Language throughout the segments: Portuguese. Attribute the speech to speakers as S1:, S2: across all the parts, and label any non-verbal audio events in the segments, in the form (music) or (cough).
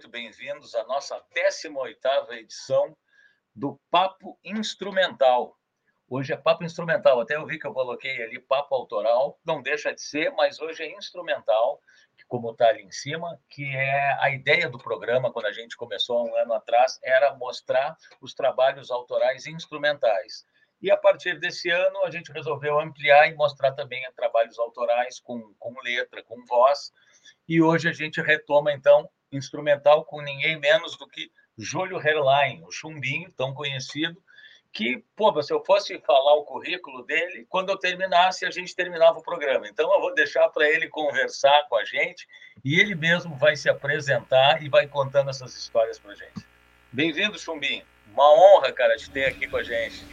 S1: muito bem-vindos à nossa 18ª edição do Papo Instrumental. Hoje é papo instrumental. Até eu vi que eu coloquei ali papo autoral. Não deixa de ser, mas hoje é instrumental, como está ali em cima, que é a ideia do programa, quando a gente começou há um ano atrás, era mostrar os trabalhos autorais instrumentais. E a partir desse ano, a gente resolveu ampliar e mostrar também trabalhos autorais com, com letra, com voz, e hoje a gente retoma, então, instrumental com ninguém menos do que Júlio Herlein, o chumbinho, tão conhecido, que, pô, se eu fosse falar o currículo dele, quando eu terminasse, a gente terminava o programa. Então, eu vou deixar para ele conversar com a gente e ele mesmo vai se apresentar e vai contando essas histórias para a gente. Bem-vindo, Chumbinho. Uma honra, cara, te ter aqui com a gente.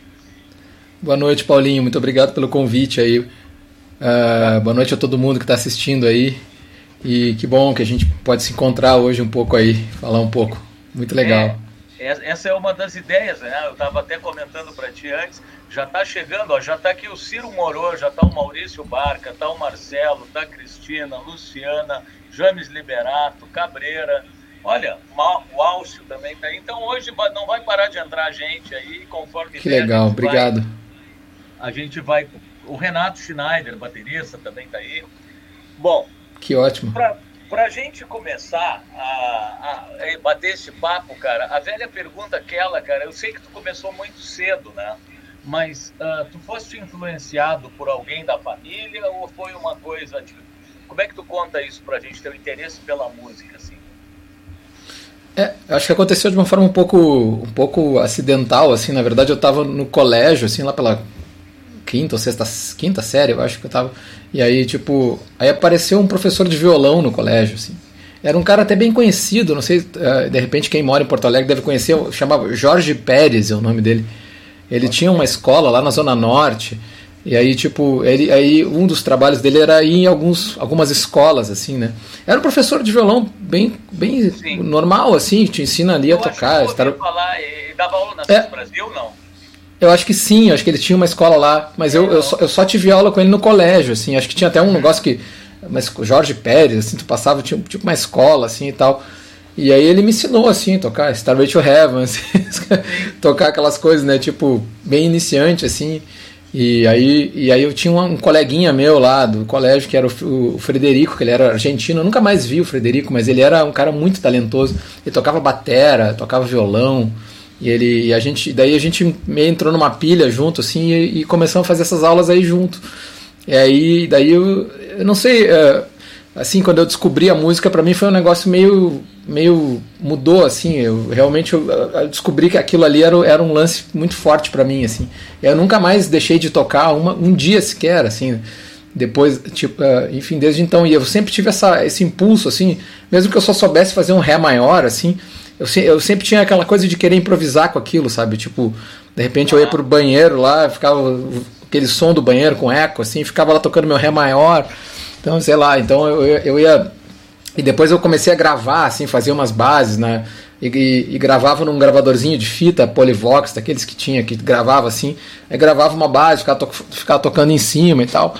S2: Boa noite, Paulinho. Muito obrigado pelo convite aí. Uh, boa noite a todo mundo que está assistindo aí. E que bom que a gente pode se encontrar hoje um pouco aí, falar um pouco. Muito legal.
S1: É, essa é uma das ideias, né? Eu estava até comentando para ti antes. Já está chegando, ó, já está aqui o Ciro Moro, já está o Maurício Barca, está o Marcelo, está a Cristina, Luciana, James Liberato, Cabreira. Olha, o Álcio também está aí. Então hoje não vai parar de entrar gente aí, conforme.
S2: Que legal, obrigado.
S1: Vai, a gente vai. O Renato Schneider, baterista, também está aí. Bom,
S2: que ótimo.
S1: Para a gente começar a, a, a, bater esse papo, cara, a velha pergunta aquela, cara, eu sei que tu começou muito cedo, né? Mas uh, tu foste influenciado por alguém da família ou foi uma coisa de... Como é que tu conta isso para a gente, teu interesse pela música, assim?
S2: É, acho que aconteceu de uma forma um pouco, um pouco acidental, assim, na verdade eu estava no colégio, assim, lá pela quinta ou sexta, quinta série, eu acho que eu tava. E aí, tipo, aí apareceu um professor de violão no colégio, assim. Era um cara até bem conhecido, não sei, eh, de repente quem mora em Porto Alegre deve conhecer, chamava Jorge Pérez, é o nome dele. Ele tinha uma escola lá na Zona Norte, e aí, tipo, ele, aí um dos trabalhos dele era ir em alguns, algumas escolas, assim, né? Era um professor de violão bem, bem normal, assim, te ensina ali eu a tocar.
S1: Acho que eu estar... falar, ele dava aula na é, Brasil, não?
S2: Eu acho que sim, acho que ele tinha uma escola lá, mas eu, eu, só, eu só tive aula com ele no colégio, assim, acho que tinha até um negócio que. Mas Jorge Pérez, assim, tu passava, tinha tipo uma escola, assim e tal. E aí ele me ensinou, assim, tocar Starway to Heaven, (laughs) assim, tocar aquelas coisas, né, tipo, bem iniciante, assim. E aí, e aí eu tinha um, um coleguinha meu lá do colégio, que era o, o, Frederico, que ele era argentino, eu nunca mais vi o Frederico, mas ele era um cara muito talentoso. Ele tocava batera, tocava violão, e ele, e a gente, daí a gente meio entrou numa pilha junto, assim, e, e começamos a fazer essas aulas aí junto. E aí, daí eu, eu não sei, é, assim, quando eu descobri a música, para mim foi um negócio meio, meio mudou, assim. Eu realmente eu, eu descobri que aquilo ali era, era um lance muito forte para mim, assim. Eu nunca mais deixei de tocar uma, um dia sequer, assim. Depois, tipo, uh, enfim, desde então, e eu sempre tive essa, esse impulso, assim, mesmo que eu só soubesse fazer um ré maior, assim eu, eu sempre tinha aquela coisa de querer improvisar com aquilo, sabe? Tipo, de repente eu ia pro banheiro lá, ficava aquele som do banheiro com eco, assim, ficava lá tocando meu ré maior. Então, sei lá, então eu, eu ia. E depois eu comecei a gravar, assim, fazer umas bases, né? E, e, e, gravava num gravadorzinho de fita Polivox, daqueles que tinha, que gravava assim. Aí gravava uma base, ficava, to, ficava tocando em cima e tal.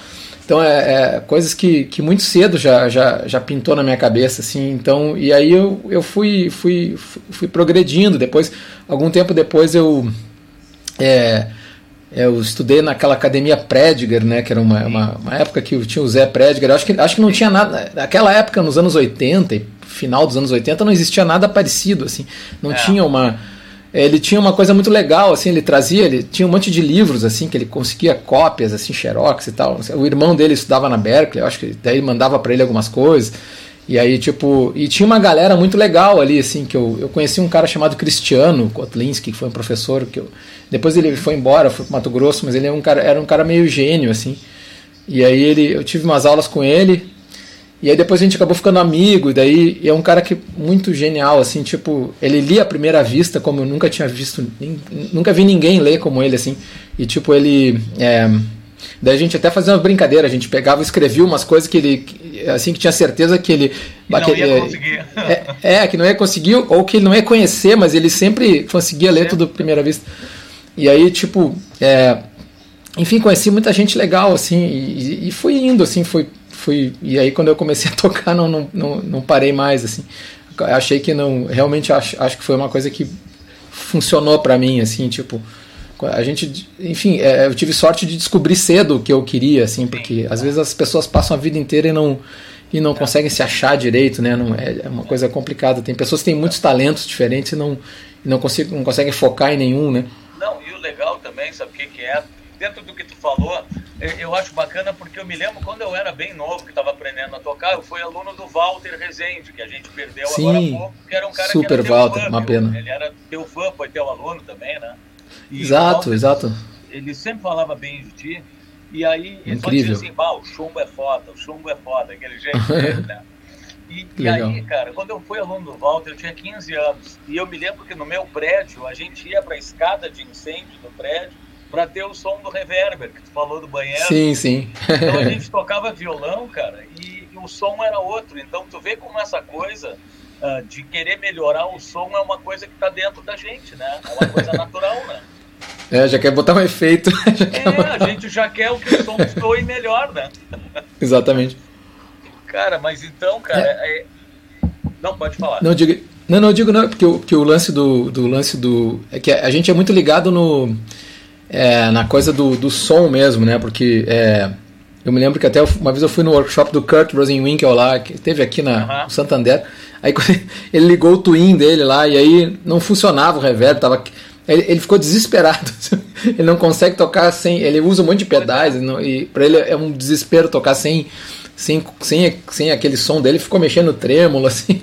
S2: Então é, é, coisas que, que muito cedo já, já, já pintou na minha cabeça, assim. Então, e aí eu, eu fui, fui, fui progredindo. Depois, algum tempo depois eu é, eu estudei naquela academia Prediger, né, que era uma, uma, uma, época que tinha o Zé Prediger. Acho que, acho que não tinha nada. Naquela época, nos anos 80, final dos anos 80, não existia nada parecido, assim. Não é. tinha uma ele tinha uma coisa muito legal, assim, ele trazia, ele tinha um monte de livros, assim, que ele conseguia cópias, assim, xerox e tal. O irmão dele estudava na Berkeley, eu acho que daí mandava para ele algumas coisas. E aí, tipo, e tinha uma galera muito legal ali, assim, que eu, eu conheci um cara chamado Cristiano Kotlinski, que foi um professor que eu... Depois ele foi embora, foi pro Mato Grosso, mas ele era um cara, era um cara meio gênio, assim. E aí ele, eu tive umas aulas com ele, e aí depois a gente acabou ficando amigo, e daí é um cara que muito genial, assim, tipo, ele lia à primeira vista como eu nunca tinha visto, nunca vi ninguém ler como ele, assim, e tipo, ele. É, daí a gente até fazia uma brincadeira, a gente pegava e escrevia umas coisas que ele, assim, que tinha certeza que ele.
S1: Que não ia conseguir.
S2: É, é, que não ia conseguir, ou que ele não ia conhecer, mas ele sempre conseguia ler tudo à primeira vista. E aí, tipo, é, enfim, conheci muita gente legal, assim, e, e fui indo, assim, fui fui e aí quando eu comecei a (laughs) tocar não, não, não, não parei mais assim. Achei que não, realmente acho, acho que foi uma coisa que funcionou para mim assim, tipo, a gente, enfim, é, eu tive sorte de descobrir cedo o que eu queria, assim, porque às vezes as pessoas passam a vida inteira e não e não conseguem se achar direito, né? Não, é, é uma coisa complicada. Tem pessoas que têm muitos talentos diferentes e não, e não, consigo, não conseguem focar em nenhum, né?
S1: Não, e o legal também, sabe o que, que é? Dentro do que tu falou, eu acho bacana porque eu me lembro quando eu era bem novo, que estava aprendendo a tocar, eu fui aluno do Walter Rezende, que a gente perdeu
S2: Sim,
S1: agora há pouco, que era um cara
S2: super
S1: que era
S2: Walter,
S1: fã,
S2: uma pena.
S1: Ele era teu fã, foi teu aluno também, né?
S2: E exato, Walter, exato.
S1: Ele sempre falava bem de ti. E aí ele
S2: Incrível.
S1: só dizia assim, o chumbo é foda, o chumbo é foda, aquele jeito (laughs) dele, né? E, e aí, cara, quando eu fui aluno do Walter, eu tinha 15 anos. E eu me lembro que no meu prédio, a gente ia para a escada de incêndio do prédio para ter o som do reverber, que tu falou do banheiro.
S2: Sim, sim.
S1: então a (laughs) gente tocava violão, cara, e, e, o som era outro. Então tu vê como essa coisa uh, de querer melhorar o som é uma coisa que está dentro da gente, né? É uma coisa (laughs) natural, né?
S2: É, já quer botar um efeito. (laughs)
S1: é, a gente já quer o que o som soe melhor, né?
S2: Exatamente.
S1: Cara, mas então, cara, é... É... não pode falar.
S2: Não digo, não, não digo não, porque o, porque o lance do, do lance do é que a gente é muito ligado no é, na coisa do, do som mesmo, né? Porque é, eu me lembro que até uma vez eu fui no workshop do Kurt Rosenwinkel lá, que teve aqui na no Santander. Aí ele ligou o twin dele lá e aí não funcionava o reverb, tava ele, ele, ficou desesperado. (laughs) ele não consegue tocar sem. Ele usa um monte de pedais e, e para ele é um desespero tocar sem, sem, sem, sem aquele som dele. Ficou mexendo trêmulo (laughs) assim.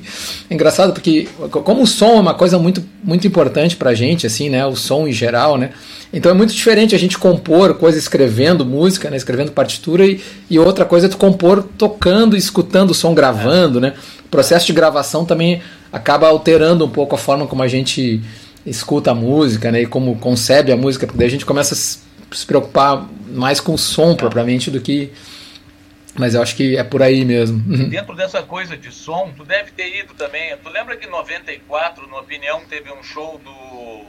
S2: É engraçado porque como o som é uma coisa muito muito importante para gente assim, né? O som em geral, né? Então é muito diferente a gente compor coisa escrevendo música, né? Escrevendo partitura e, e outra coisa é tu compor tocando, escutando o som, gravando, né? O processo de gravação também acaba alterando um pouco a forma como a gente escuta a música, né, e como concebe a música, porque daí a gente começa a se preocupar mais com o som propriamente do que. Mas eu acho que é por aí mesmo.
S1: Dentro dessa coisa de som, tu deve ter ido também. Tu lembra que em 94, no Opinião, teve um show do.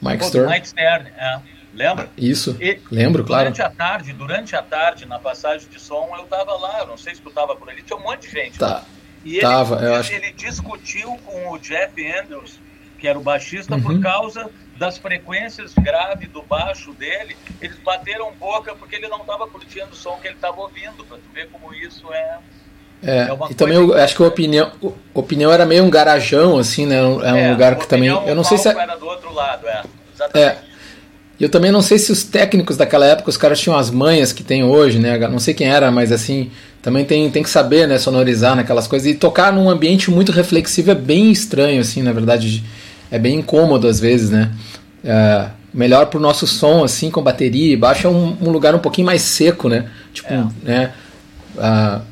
S2: Mike Stern.
S1: Mike Stern, é. Lembra?
S2: Isso, e, lembro,
S1: durante
S2: claro.
S1: Durante a tarde, durante a tarde, na passagem de som, eu tava lá, não sei se tu tava por ali, tinha um monte de gente.
S2: Tá.
S1: E ele,
S2: tava, eu
S1: ele,
S2: acho...
S1: ele discutiu com o Jeff Andrews que era o baixista, uhum. por causa das frequências graves do baixo dele, eles bateram boca porque ele não estava curtindo o som que ele estava ouvindo, para tu ver como isso é.
S2: É, é e também eu acho que a opinião, opinião era meio um garajão, assim, né? É um é, lugar que também. Eu não sei se.
S1: Era do outro lado, é. Exatamente.
S2: É. E eu também não sei se os técnicos daquela época, os caras tinham as manhas que tem hoje, né? Não sei quem era, mas assim, também tem, tem que saber, né? Sonorizar naquelas coisas. E tocar num ambiente muito reflexivo é bem estranho, assim, na verdade é bem incômodo às vezes, né? É, melhor pro nosso som, assim, com bateria e baixo, é um, um lugar um pouquinho mais seco, né? Tipo, é. né? Uh,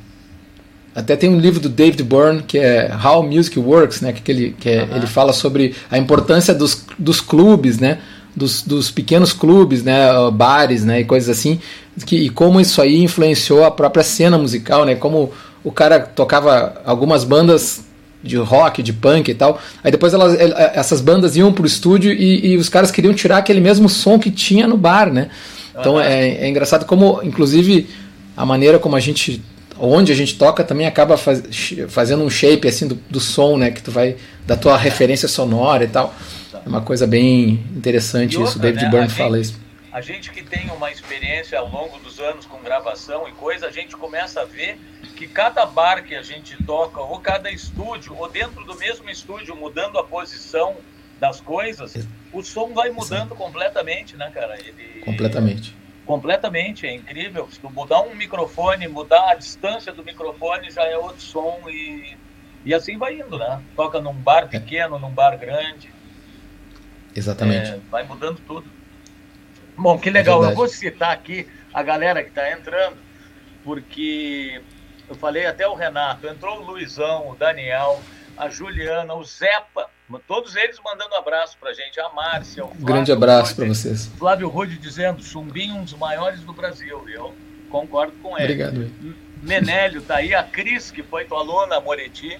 S2: até tem um livro do David Byrne que é How Music Works, né? Que, ele, que é, uh -huh. ele fala sobre a importância dos, dos clubes, né? Dos, dos pequenos clubes, né? Bares, né? E coisas assim. Que, e como isso aí influenciou a própria cena musical, né? Como o cara tocava algumas bandas de rock, de punk e tal. Aí depois elas, essas bandas iam pro estúdio e, e, os caras queriam tirar aquele mesmo som que tinha no bar, né? Então é, é, engraçado como, inclusive, a maneira como a gente, onde a gente toca também acaba faz, fazendo um shape assim do, do, som, né? Que tu vai da tua referência sonora e tal. É uma coisa bem interessante outra, isso. O David né? Byrne fala isso.
S1: A gente que tem uma experiência ao longo dos anos com gravação e coisa, a gente começa a ver que cada bar que a gente toca, ou cada estúdio, ou dentro do mesmo estúdio, mudando a posição das coisas, o som vai mudando Sim. completamente, né, cara? Ele...
S2: Completamente.
S1: Completamente, é incrível. Se tu mudar um microfone, mudar a distância do microfone, já é outro som e, e assim vai indo, né? Toca num bar é. pequeno, é. num bar grande.
S2: Exatamente.
S1: É, vai mudando tudo. Bom, que legal. É Eu vou citar aqui a galera que está entrando, porque eu falei até o Renato, entrou o Luizão, o Daniel, a Juliana, o Zepa, todos eles mandando abraço pra gente, a Márcia, o Flávio
S2: Grande abraço para vocês.
S1: Flávio Rode dizendo, Chumbinho um dos maiores do Brasil, eu concordo com ele.
S2: Obrigado.
S1: Menélio tá aí, a Cris, que foi tua aluna, a Moretti,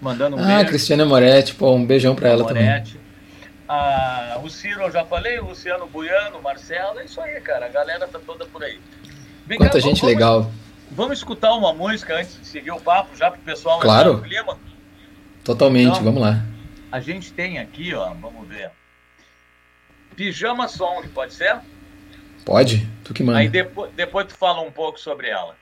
S1: mandando um
S2: ah,
S1: beijo.
S2: Ah, Cristiana Moretti, pô, um beijão para ela Moretti. também.
S1: Ah, o Ciro eu já falei, o Luciano Buiano, o Marcelo, é isso aí, cara, a galera tá toda por aí.
S2: Vem Quanta cá, gente vamos, legal.
S1: Vamos escutar uma música antes de seguir o papo, já para o pessoal
S2: claro.
S1: clima?
S2: Totalmente, então, vamos lá.
S1: A gente tem aqui, ó, vamos ver. Pijama Song, pode ser?
S2: Pode, tu que manda.
S1: Aí depois, depois tu fala um pouco sobre ela.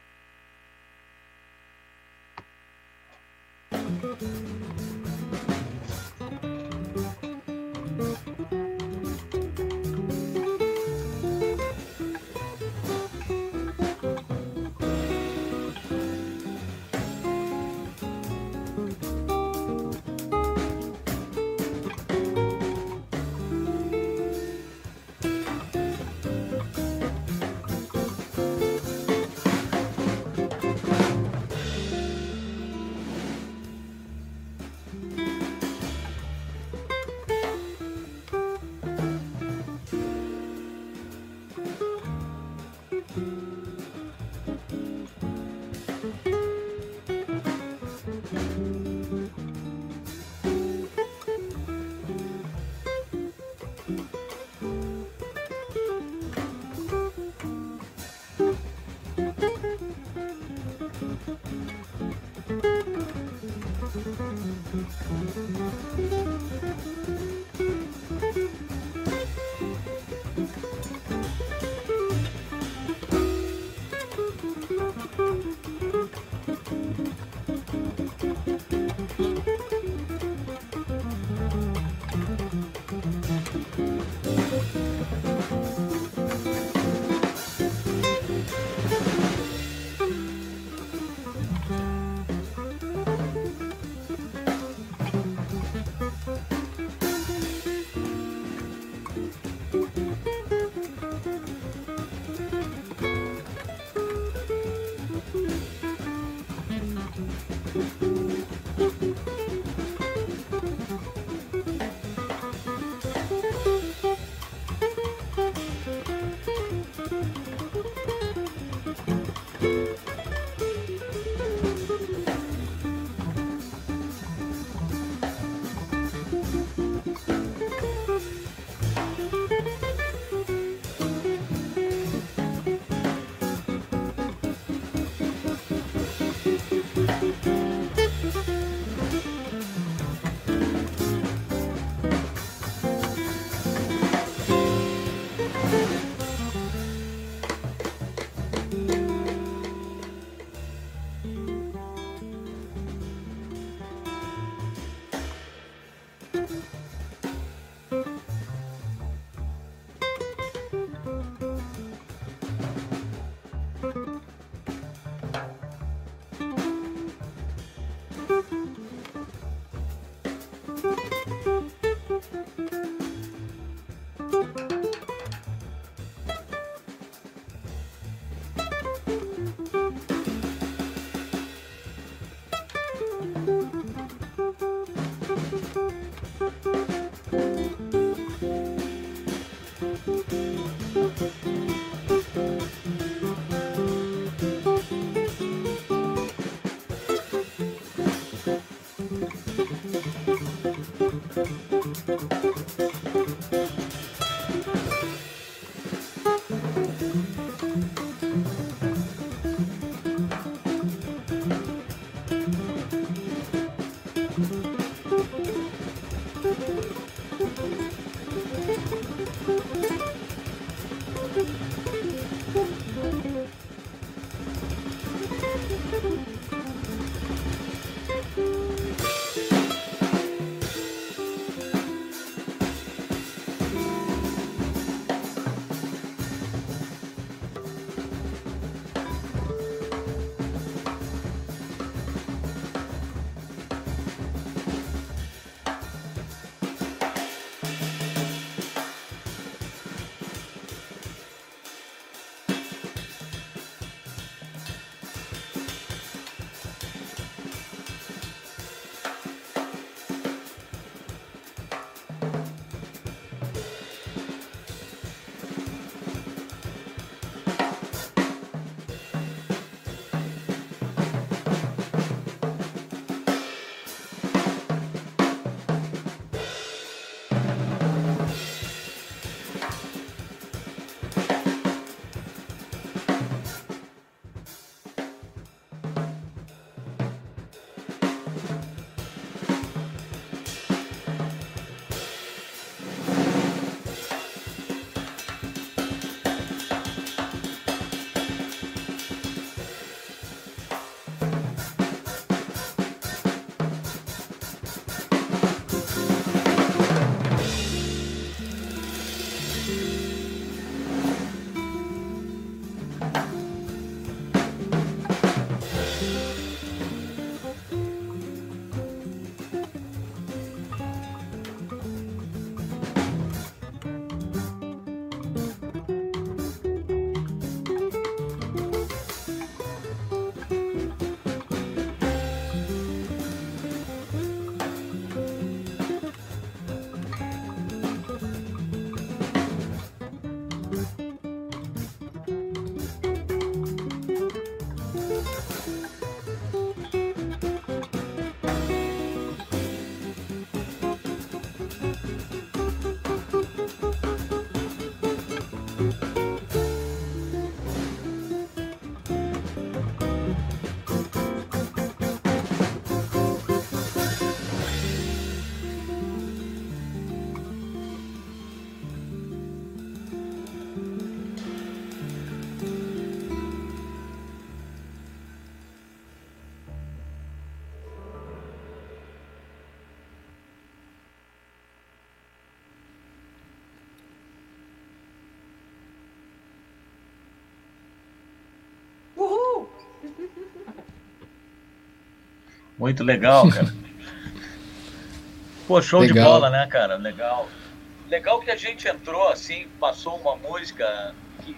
S1: Música Muito legal, cara. (laughs) Pô, show legal. de bola, né, cara? Legal. Legal que a gente entrou, assim, passou uma música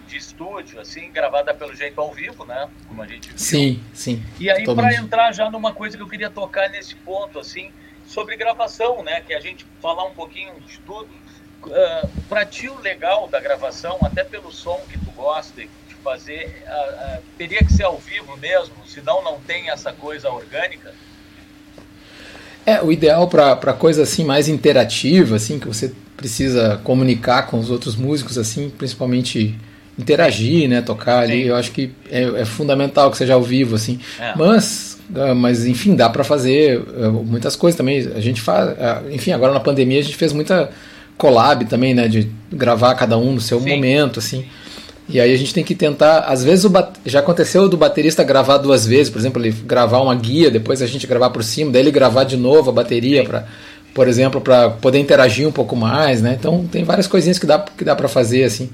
S1: de estúdio, assim, gravada pelo jeito ao vivo, né? Como a gente viu.
S2: Sim, sim.
S1: E aí, para entrar já numa coisa que eu queria tocar nesse ponto, assim, sobre gravação, né? Que a gente falar um pouquinho de tudo. Uh, ah, para ti, o legal da gravação, até pelo som que tu gosta de fazer, uh, uh, teria que ser ao vivo mesmo, senão não tem essa coisa orgânica?
S2: É, o ideal para coisa assim mais interativa, assim, que você precisa comunicar com os outros músicos, assim, principalmente interagir, né, tocar ali, Sim. eu acho que é, é, fundamental que seja ao vivo, assim. É. Mas, ah, mas enfim, dá para fazer ah, muitas coisas também. A gente faz, ah, enfim, agora na pandemia a gente fez muita collab também, né, de gravar cada um no seu Sim. momento, assim. E aí a gente tem que tentar, às vezes o já aconteceu do baterista gravar duas vezes, por exemplo, ele gravar uma guia, depois a gente gravar por cima, daí ele gravar de novo a bateria para, por exemplo, para poder interagir um pouco mais, né? Então tem várias coisinhas que dá que dá para fazer assim.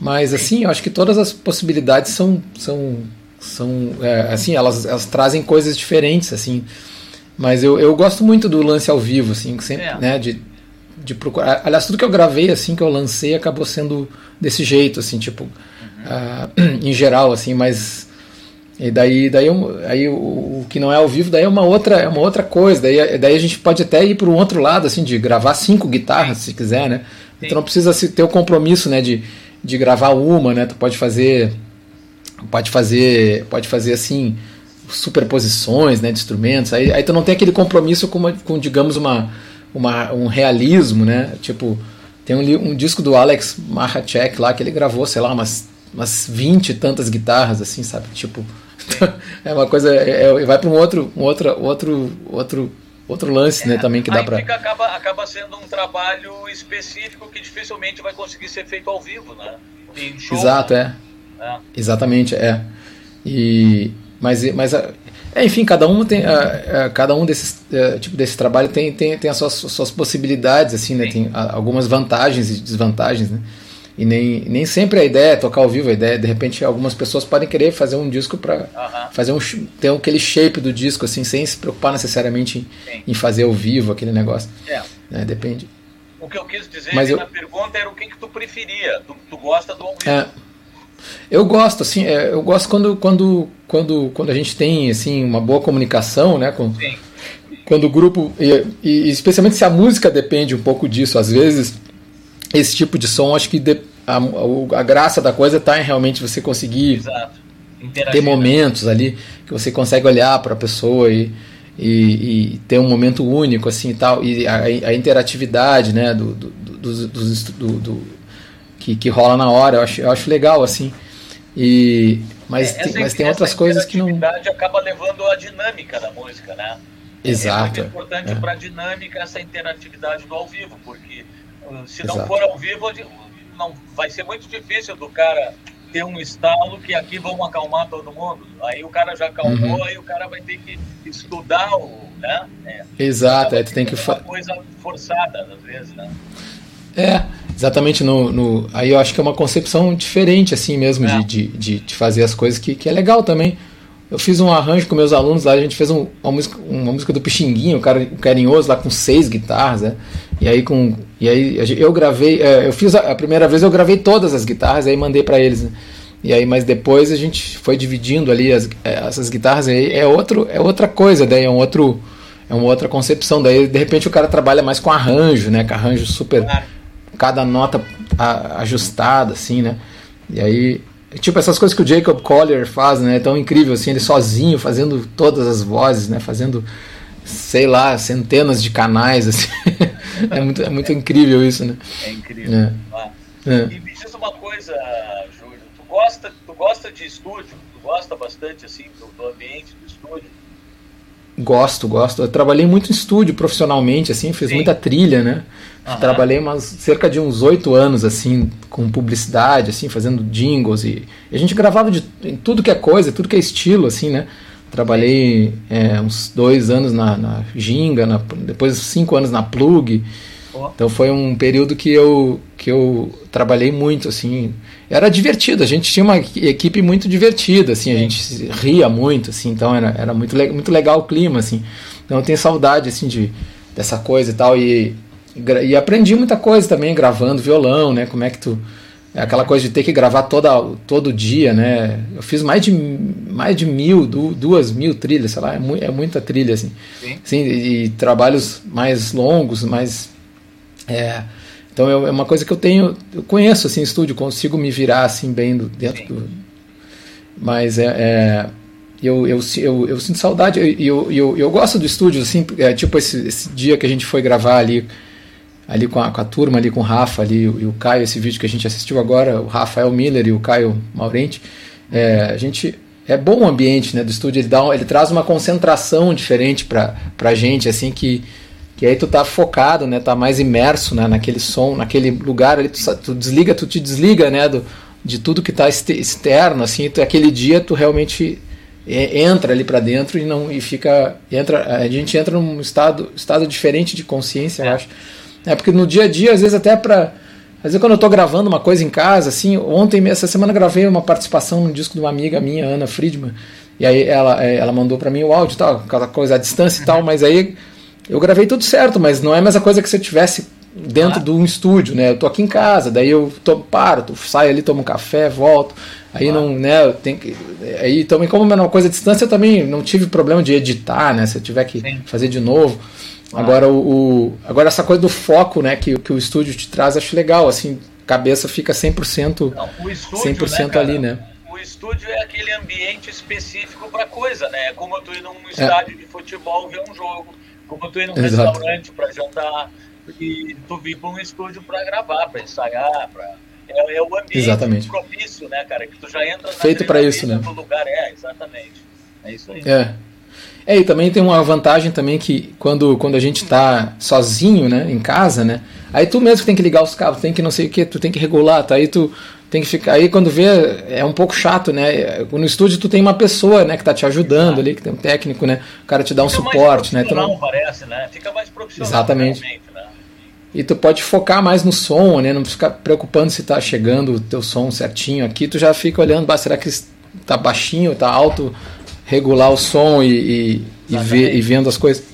S2: Mas assim, eu acho que todas as possibilidades são são são é, assim, elas, elas trazem coisas diferentes assim. Mas eu, eu gosto muito do lance ao vivo assim, sempre, é. né, de de procurar. Aliás, tudo que eu gravei assim que eu lancei acabou sendo desse jeito, assim, tipo, uhum. uh, (clears throat) em geral, assim, mas e daí, daí aí o, o, que não é ao vivo daí é uma outra, é uma outra coisa. Daí, daí a gente pode até ir para o outro lado, assim, de gravar cinco guitarras, se quiser, né? Sim. Então não precisa ter o compromisso, né, de, de gravar uma, né? Tu pode fazer, pode fazer, pode fazer assim superposições, né, de instrumentos. Aí, aí tu não tem aquele compromisso com, uma, com digamos uma uma, um realismo, né? Tipo, tem um, um disco do Alex Mahachek lá que ele gravou, sei lá, umas, umas 20 e tantas guitarras, assim, sabe? Tipo, (laughs) é uma coisa. É, é, vai para um outro, um outro, outro, outro, outro lance, né, é, né? Também que dá para.
S1: Acaba, acaba sendo um trabalho específico que dificilmente vai conseguir ser feito ao vivo, né?
S2: Show, Exato, né? é. é. Exatamente, é. E, mas, mas é, enfim, cada um tem, uh, uh, cada um desses uh, tipo desse trabalho tem, tem, tem as suas, suas possibilidades, assim, né? Tem algumas vantagens e desvantagens, né? E nem, nem sempre a ideia é tocar ao vivo, a ideia, de repente, algumas pessoas podem querer fazer um disco para -huh. fazer um ter aquele shape do disco, assim, sem se preocupar necessariamente em, em fazer ao vivo aquele negócio. É. Né? Depende.
S1: O que eu quis dizer Mas eu... na pergunta era o que, que tu preferia. Tu, tu gosta do ao vivo.
S2: É. Eu gosto, assim, é, eu gosto quando, quando, quando, quando a gente tem assim uma boa comunicação, né? Com, Sim. Quando o grupo e, e, especialmente se a música depende um pouco disso, às vezes esse tipo de som, acho que de, a, a, graça da coisa está em realmente você conseguir ter momentos né? ali que você consegue olhar para a pessoa e, e, e, ter um momento único assim e tal e a, a interatividade, né? Do, do, do, do, do que, que rola na hora, eu acho, eu acho legal assim. E mas, é, tem, mas tem outras coisas que não.
S1: acaba levando a dinâmica da música, né?
S2: Exato.
S1: É muito importante é. para a dinâmica essa interatividade do ao vivo, porque uh, se não Exato. for ao vivo, não, vai ser muito difícil do cara ter um estalo que aqui vamos acalmar todo mundo. Aí o cara já acalmou, uhum. aí o cara vai ter que estudar o. Né?
S2: É. Exato, é, tu tem que.
S1: Uma coisa forçada, às vezes, né?
S2: É, exatamente no, no, aí eu acho que é uma concepção diferente assim mesmo é. de, de, de, fazer as coisas que, que é legal também eu fiz um arranjo com meus alunos lá a gente fez um, uma música uma música do Pixinguinho o cara o carinhoso lá com seis guitarras né? e aí com e aí eu gravei é, eu fiz a, a, primeira vez eu gravei todas as guitarras aí mandei para eles né? e aí mas depois a gente foi dividindo ali as, é, essas guitarras aí é outro é outra coisa daí é um outro é uma outra concepção daí de repente o cara trabalha mais com arranjo né com arranjo super cada nota ajustada, assim, né? E aí, tipo essas coisas que o Jacob Collier faz, né? É tão incrível, assim, ele sozinho fazendo todas as vozes, né? Fazendo, sei lá, centenas de canais, assim. (laughs) é, muito, é muito incrível isso, né?
S1: É incrível. É. Ah. É. E me diz uma coisa, Júlio, tu gosta, tu gosta de estúdio? Tu gosta bastante, assim, do, do ambiente do estúdio?
S2: Gosto, gosto. Eu trabalhei muito em estúdio profissionalmente, assim, fiz Sim. muita trilha, né? Uhum. Trabalhei umas, cerca de uns oito anos, assim, com publicidade, assim, fazendo jingles e, e, a gente gravava de tudo que é coisa, tudo que é estilo, assim, né? Trabalhei é, uns dois anos na, na Ginga, na, depois cinco anos na Plug. Então foi um período que eu, que eu trabalhei muito, assim. Era divertido, a gente tinha uma equipe muito divertida, assim, a gente ria muito, assim, então era, era muito, muito legal o clima, assim. Então eu tenho saudade, assim, de, dessa coisa e tal. E, e aprendi muita coisa também gravando violão, né? Como é que tu é aquela coisa de ter que gravar toda, todo dia, né? Eu fiz mais de, mais de mil, duas mil trilhas, sei lá, é, mu é muita trilha, assim. Sim. E, e, trabalhos mais longos, mais. É, então é uma coisa que eu tenho, eu conheço assim, estúdio, consigo me virar assim bem do, dentro Sim. do. Mas é, é eu, eu, eu, eu, sinto saudade, e eu, eu, eu, eu, gosto do estúdio, assim, é, tipo esse, esse dia que a gente foi gravar ali ali com a, com a turma, ali com o Rafa ali, e o Caio, esse vídeo que a gente assistiu agora, o Rafael Miller e o Caio Maurente, é, a gente é bom o ambiente né, do estúdio, ele, dá ele traz uma concentração diferente para a gente, assim, que, que aí tu tá focado, né, tá mais imerso né, naquele som, naquele lugar ali, tu, tu desliga, tu te desliga, né, do, de tudo que tá externo, assim, tu, aquele dia tu realmente entra ali para dentro e não e fica entra a gente entra num estado estado diferente de consciência eu acho é porque no dia a dia, às vezes até para às vezes quando eu estou gravando uma coisa em casa, assim, ontem, essa semana gravei uma participação no disco de uma amiga minha, Ana Friedman, e aí ela, é, ela mandou para mim o áudio e tal, aquela coisa à distância e tal, mas aí eu gravei tudo certo, mas não é a mesma coisa que se eu tivesse dentro ah. de um estúdio, né? Eu tô aqui em casa, daí eu tô, paro, tô, saio ali, tomo um café, volto. Aí ah. não, né, eu tenho que. Aí também, como é uma coisa à distância, eu também não tive problema de editar, né? Se eu tiver que Sim. fazer de novo. Agora, o, o, agora essa coisa do foco né, que, que o estúdio te traz, acho legal. Assim, cabeça fica 100%, Não, estúdio, 100% né, ali, né?
S1: O estúdio é aquele ambiente específico para coisa, né? É como tu ir num é. estádio é. de futebol ver um jogo, como tu ir num Exato. restaurante para jantar, e tu vir para um estúdio para gravar, para ensaiar, para é, é, o ambiente
S2: exatamente.
S1: propício, né, cara? Que tu já entra
S2: feito para isso, né?
S1: Lugar é, exatamente. É isso aí.
S2: É. É, e também tem uma vantagem também que quando, quando a gente está sozinho, né, em casa, né, aí tu mesmo tem que ligar os cabos, tem que não sei o que, tu tem que regular, tá? Aí tu tem que ficar, aí quando vê é um pouco chato, né? No estúdio tu tem uma pessoa, né, que tá te ajudando ali, que tem um técnico, né? O cara te dá um Fica suporte, né? Tu
S1: não parece, né? Fica mais profissional.
S2: Exatamente. Né? E tu pode focar mais no som, né? Não ficar preocupando se tá chegando o teu som certinho aqui, tu já fica olhando, será que tá baixinho, tá alto? Regular o som e, e, e, ver, e vendo as coisas.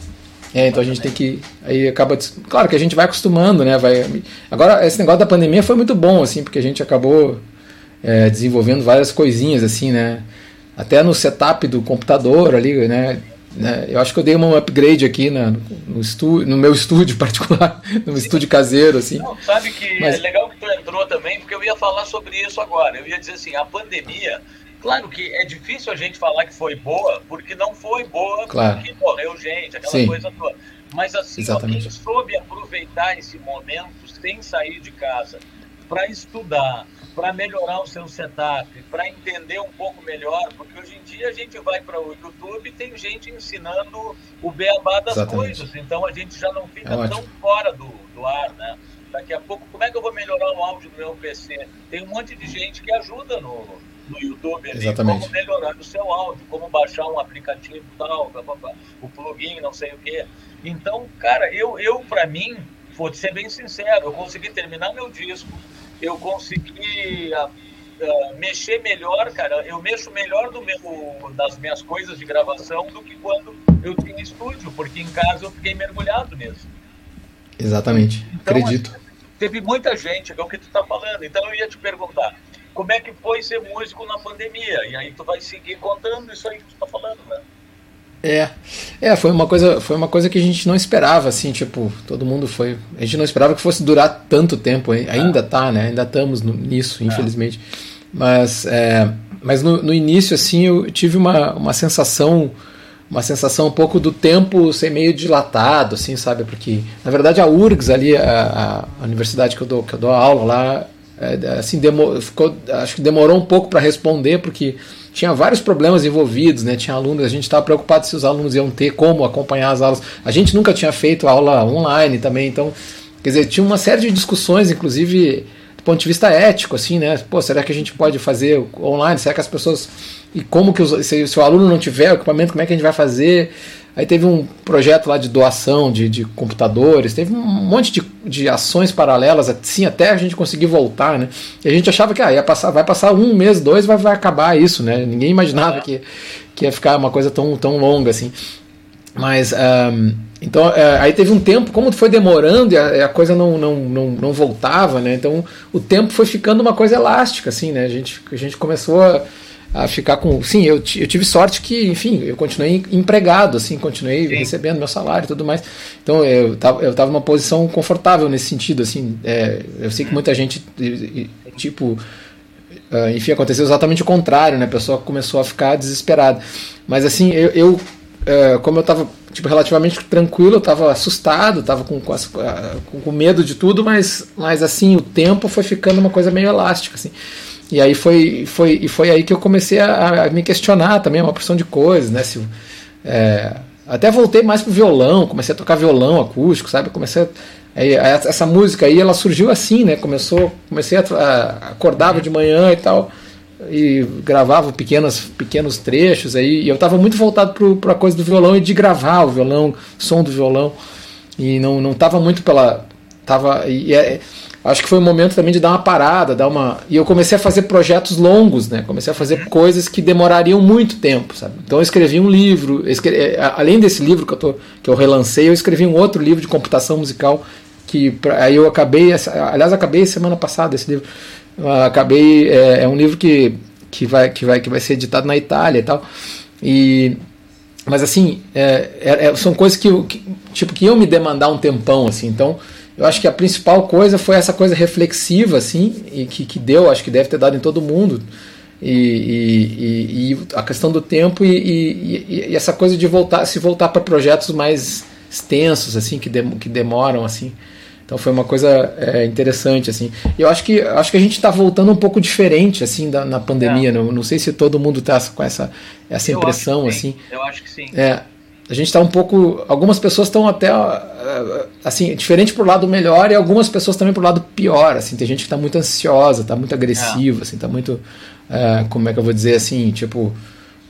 S2: É, então a gente tem que. Aí acaba. Claro que a gente vai acostumando, né? Vai, agora, esse negócio da pandemia foi muito bom, assim, porque a gente acabou é, desenvolvendo várias coisinhas, assim, né? Até no setup do computador ali, né? né? Eu acho que eu dei um upgrade aqui na, no, estúdio, no meu (laughs) estúdio particular, no estúdio caseiro, assim. Não,
S1: sabe que Mas... é legal que tu entrou também, porque eu ia falar sobre isso agora. Eu ia dizer assim, a pandemia Claro que é difícil a gente falar que foi boa, porque não foi boa,
S2: claro.
S1: porque morreu gente, aquela Sim. coisa toda. Mas assim, quem soube aproveitar esse momento sem sair de casa para estudar, para melhorar o seu setup, para entender um pouco melhor, porque hoje em dia a gente vai para o YouTube e tem gente ensinando o beabá das Exatamente. coisas, então a gente já não fica é tão fora do, do ar, né? Daqui a pouco, como é que eu vou melhorar o áudio do meu PC? Tem um monte de gente que ajuda no, no YouTube ali,
S2: Exatamente.
S1: como melhorar o seu áudio, como baixar um aplicativo tal, o plugin, não sei o que. Então, cara, eu, eu para mim, vou ser bem sincero, eu consegui terminar meu disco, eu consegui uh, uh, mexer melhor, cara, eu mexo melhor do meu, das minhas coisas de gravação do que quando eu tinha estúdio, porque em casa eu fiquei mergulhado nisso.
S2: Exatamente, então, acredito.
S1: Teve muita gente, é o que tu tá falando, então eu ia te perguntar, como é que foi ser músico na pandemia. E aí tu vai seguir contando isso aí que tu tá falando, né?
S2: É, é, foi uma coisa, foi uma coisa que a gente não esperava, assim, tipo, todo mundo foi, a gente não esperava que fosse durar tanto tempo, ainda é. tá, né? Ainda estamos nisso, é. infelizmente. Mas, é, mas no, no, início, assim, eu tive uma, uma sensação, uma sensação um pouco do tempo ser meio dilatado, assim, sabe? Porque, na verdade, a URGS ali, a, a universidade que eu dou, que eu dou aula lá, é, assim, demor, ficou, acho que demorou um pouco para responder, porque tinha vários problemas envolvidos, né? Tinha alunos, a gente estava preocupado se os alunos iam ter como acompanhar as aulas. A gente nunca tinha feito aula online também, então, quer dizer, tinha uma série de discussões, inclusive do ponto de vista ético, assim, né? Pô, será que a gente pode fazer online? Será que as pessoas. E como que os, se, se o aluno não tiver o equipamento, como é que a gente vai fazer? Aí teve um projeto lá de doação de, de computadores, teve um monte de, de ações paralelas, assim, até a gente conseguir voltar, né? E a gente achava que ah, ia passar, vai passar um mês, dois, vai, vai acabar isso, né? Ninguém imaginava que, que ia ficar uma coisa tão, tão longa assim. Mas um, então é, aí teve um tempo, como foi demorando e a, a, coisa não, não, não, não voltava, né? Então o tempo foi ficando uma coisa elástica, assim, né? A gente, a gente começou a a ficar com. Sim, eu, eu tive sorte que, enfim, eu continuei empregado, assim, continuei Sim. recebendo meu salário e tudo mais. Então eu tava, eu tava numa posição confortável nesse sentido, assim. É, eu sei que muita gente, tipo. Uh, enfim, aconteceu exatamente o contrário, né? A pessoa começou a ficar desesperada. Mas assim, eu, eu uh, como eu estava tipo, relativamente tranquilo, eu estava assustado, estava com, com, com, com medo de tudo, mas, mas assim, o tempo foi ficando uma coisa meio elástica, assim. E aí foi, foi, e foi aí que eu comecei a, a me questionar também uma porção de coisas, né? Se, é, até voltei mais pro violão, comecei a tocar violão acústico, sabe? Comecei a, essa música aí ela surgiu assim, né? Começou, comecei a, a acordava de manhã e tal e gravava pequenos pequenos trechos aí e eu estava muito voltado para a coisa do violão e de gravar o violão, som do violão e não não tava muito pela tava e é, acho que foi um momento também de dar uma parada, dar uma. E eu comecei a fazer projetos longos, né? Comecei a fazer coisas que demorariam muito tempo, sabe? Então eu escrevi um livro. É, além desse livro que eu, tô... que eu relancei, eu escrevi um outro livro de computação musical que aí eu acabei, aliás, acabei semana passada esse livro. Eu acabei é, é um livro que, que vai que vai que vai ser editado na Itália e tal. E mas assim, é, é, é são coisas que, que tipo que iam me demandar um tempão assim. Então, eu acho que a principal coisa foi essa coisa reflexiva, assim, e que, que deu, acho que deve ter dado em todo mundo. E, e, e a questão do tempo e, e, essa coisa de voltar, se voltar para projetos mais extensos, assim, que, dem, que demoram, assim. Então foi uma coisa é, interessante, assim. Eu acho que acho que a gente está voltando um pouco diferente, assim, da, na pandemia. É. Não, não sei se todo mundo está com essa, essa impressão, assim.
S1: Eu acho que sim.
S2: É, a gente está um pouco. Algumas pessoas estão até eh, assim, diferente pro lado melhor e algumas pessoas também pro lado pior. Assim, tem gente que está muito ansiosa, está muito agressiva, é. assim, tá muito. É, como é que eu vou dizer assim, tipo.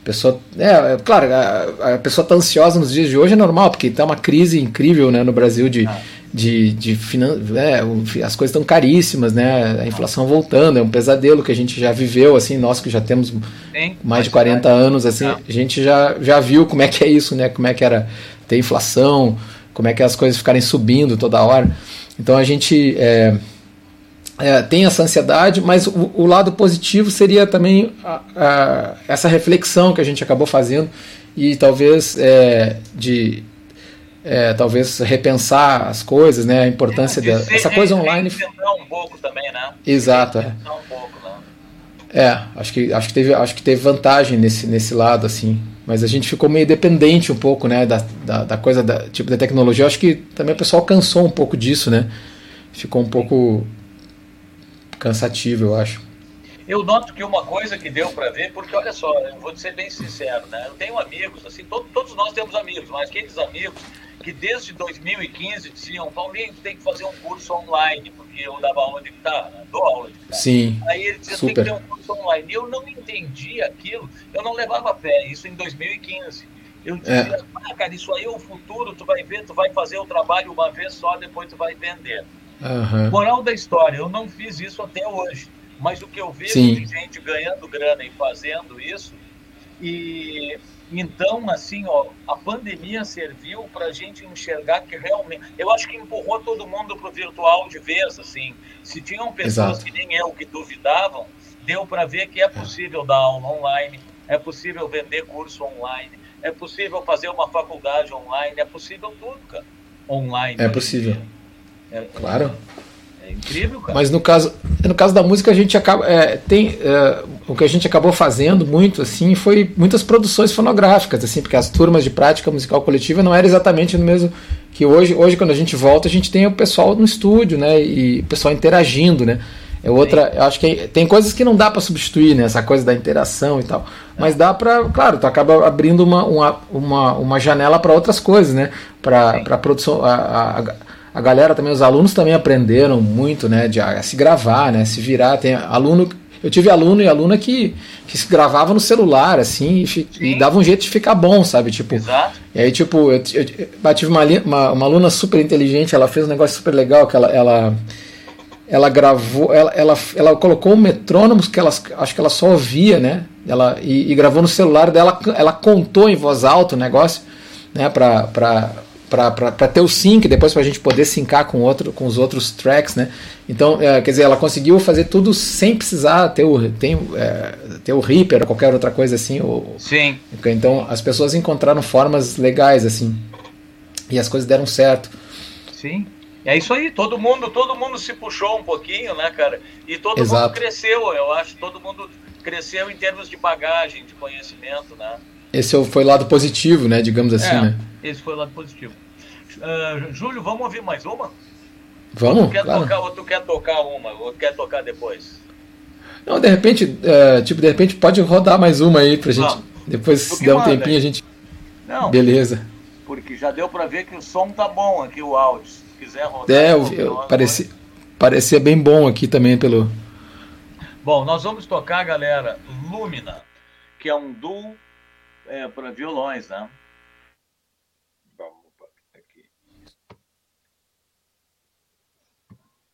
S2: Pessoa, é, é claro, a, a pessoa está ansiosa nos dias de hoje é normal, porque está uma crise incrível né, no Brasil de, é de, de finan... É, as coisas estão caríssimas, né? A inflação voltando, é um pesadelo que a gente já viveu, assim, nós que já temos Sim, mais de 40 anos, assim, a gente já, já viu como é que é isso, né? Como é que era ter inflação, como é que as coisas ficarem subindo toda hora. Então a gente é, é, tem essa ansiedade, mas o, o lado positivo seria também a, a, essa reflexão que a gente acabou fazendo e talvez é, de é, talvez repensar as coisas, né? A importância é, dessa essa coisa online.
S1: um pouco também, né?
S2: Exato. É. Um pouco, né? é, acho que acho que teve acho que teve vantagem nesse nesse lado assim. Mas a gente ficou meio dependente um pouco, né, da, da, da coisa da tipo da tecnologia. acho que também o pessoal cansou um pouco disso, né? Ficou um pouco cansativo, eu acho.
S1: Eu noto que uma coisa que deu para ver, porque olha só, eu vou ser bem sincero, né? Eu tenho amigos, assim, todo, todos nós temos amigos, mas aqueles amigos que desde 2015 diziam, Paulinho, tem que fazer um curso online, porque eu dava aula de guitarra, né? dou aula de guitarra.
S2: Sim.
S1: Aí ele dizia, Super. tem que ter um curso online. E eu não entendi aquilo, eu não levava fé, isso em 2015. Eu dizia, é. ah, cara, isso aí é o futuro, tu vai ver, tu vai fazer o trabalho uma vez só, depois tu vai vender. Uhum. Moral da história, eu não fiz isso até hoje. Mas o que eu vejo Sim. de gente ganhando grana e fazendo isso, e então, assim, ó, a pandemia serviu para a gente enxergar que realmente. Eu acho que empurrou todo mundo para o virtual de vez, assim. Se tinham pessoas Exato. que nem eu que duvidavam, deu para ver que é possível dar aula online, é possível vender curso online, é possível fazer uma faculdade online, é possível tudo, cara. Online.
S2: É possível. É, claro.
S1: É incrível, cara.
S2: Mas no caso, no caso da música, a gente acaba. É, tem, é, o que a gente acabou fazendo muito, assim, foi muitas produções fonográficas, assim, porque as turmas de prática musical coletiva não era exatamente no mesmo que hoje. Hoje, quando a gente volta, a gente tem o pessoal no estúdio, né? E o pessoal interagindo, né? É outra, eu acho que tem coisas que não dá para substituir, né? Essa coisa da interação e tal. Mas dá para, claro, tu acaba abrindo uma, uma, uma, uma janela para outras coisas, né? Para produção. A, a, a galera também, os alunos também aprenderam muito, né, de a, se gravar, né, se virar. Tem aluno, eu tive aluno e aluna que, que se gravava no celular, assim, e, e, dava um jeito de ficar bom, sabe? Tipo,
S1: Exato.
S2: E aí, tipo, eu, eu, eu tive uma, uma, uma, aluna super inteligente, ela fez um negócio super legal, que ela, ela, ela gravou, ela, ela, ela colocou um metrônomo que ela, acho que ela só ouvia, né? Ela, e, e gravou no celular dela, ela contou em voz alta o negócio, né? Pra, pra, para ter o sync, depois para a gente poder syncar com, outro, com os outros tracks, né? Então, é, quer dizer, ela conseguiu fazer tudo sem precisar ter o, tem, é, ter o Reaper ou qualquer outra coisa assim. Ou,
S1: Sim.
S2: Então, as pessoas encontraram formas legais, assim. E as coisas deram certo.
S1: Sim. É isso aí, todo mundo, todo mundo se puxou um pouquinho, né, cara? E todo
S2: Exato.
S1: mundo cresceu, eu acho, todo mundo cresceu em termos de bagagem, de conhecimento, né?
S2: Esse foi o lado positivo, né, digamos assim,
S1: é,
S2: né?
S1: Esse foi o lado positivo. Uh, Júlio, vamos ouvir mais uma?
S2: Vamos.
S1: Ou tu, quer
S2: claro.
S1: tocar, ou tu quer tocar uma, ou tu quer tocar depois?
S2: Não, de repente, é, tipo, de repente pode rodar mais uma aí pra gente. Depois, se der um tempinho, aí. a gente.
S1: Não.
S2: Beleza.
S1: Porque já deu pra ver que o som tá bom aqui, o áudio. Se quiser rodar.
S2: É, eu, eu parecia, parecia bem bom aqui também pelo.
S1: Bom, nós vamos tocar, galera, Lumina, que é um duo é, para violões, né?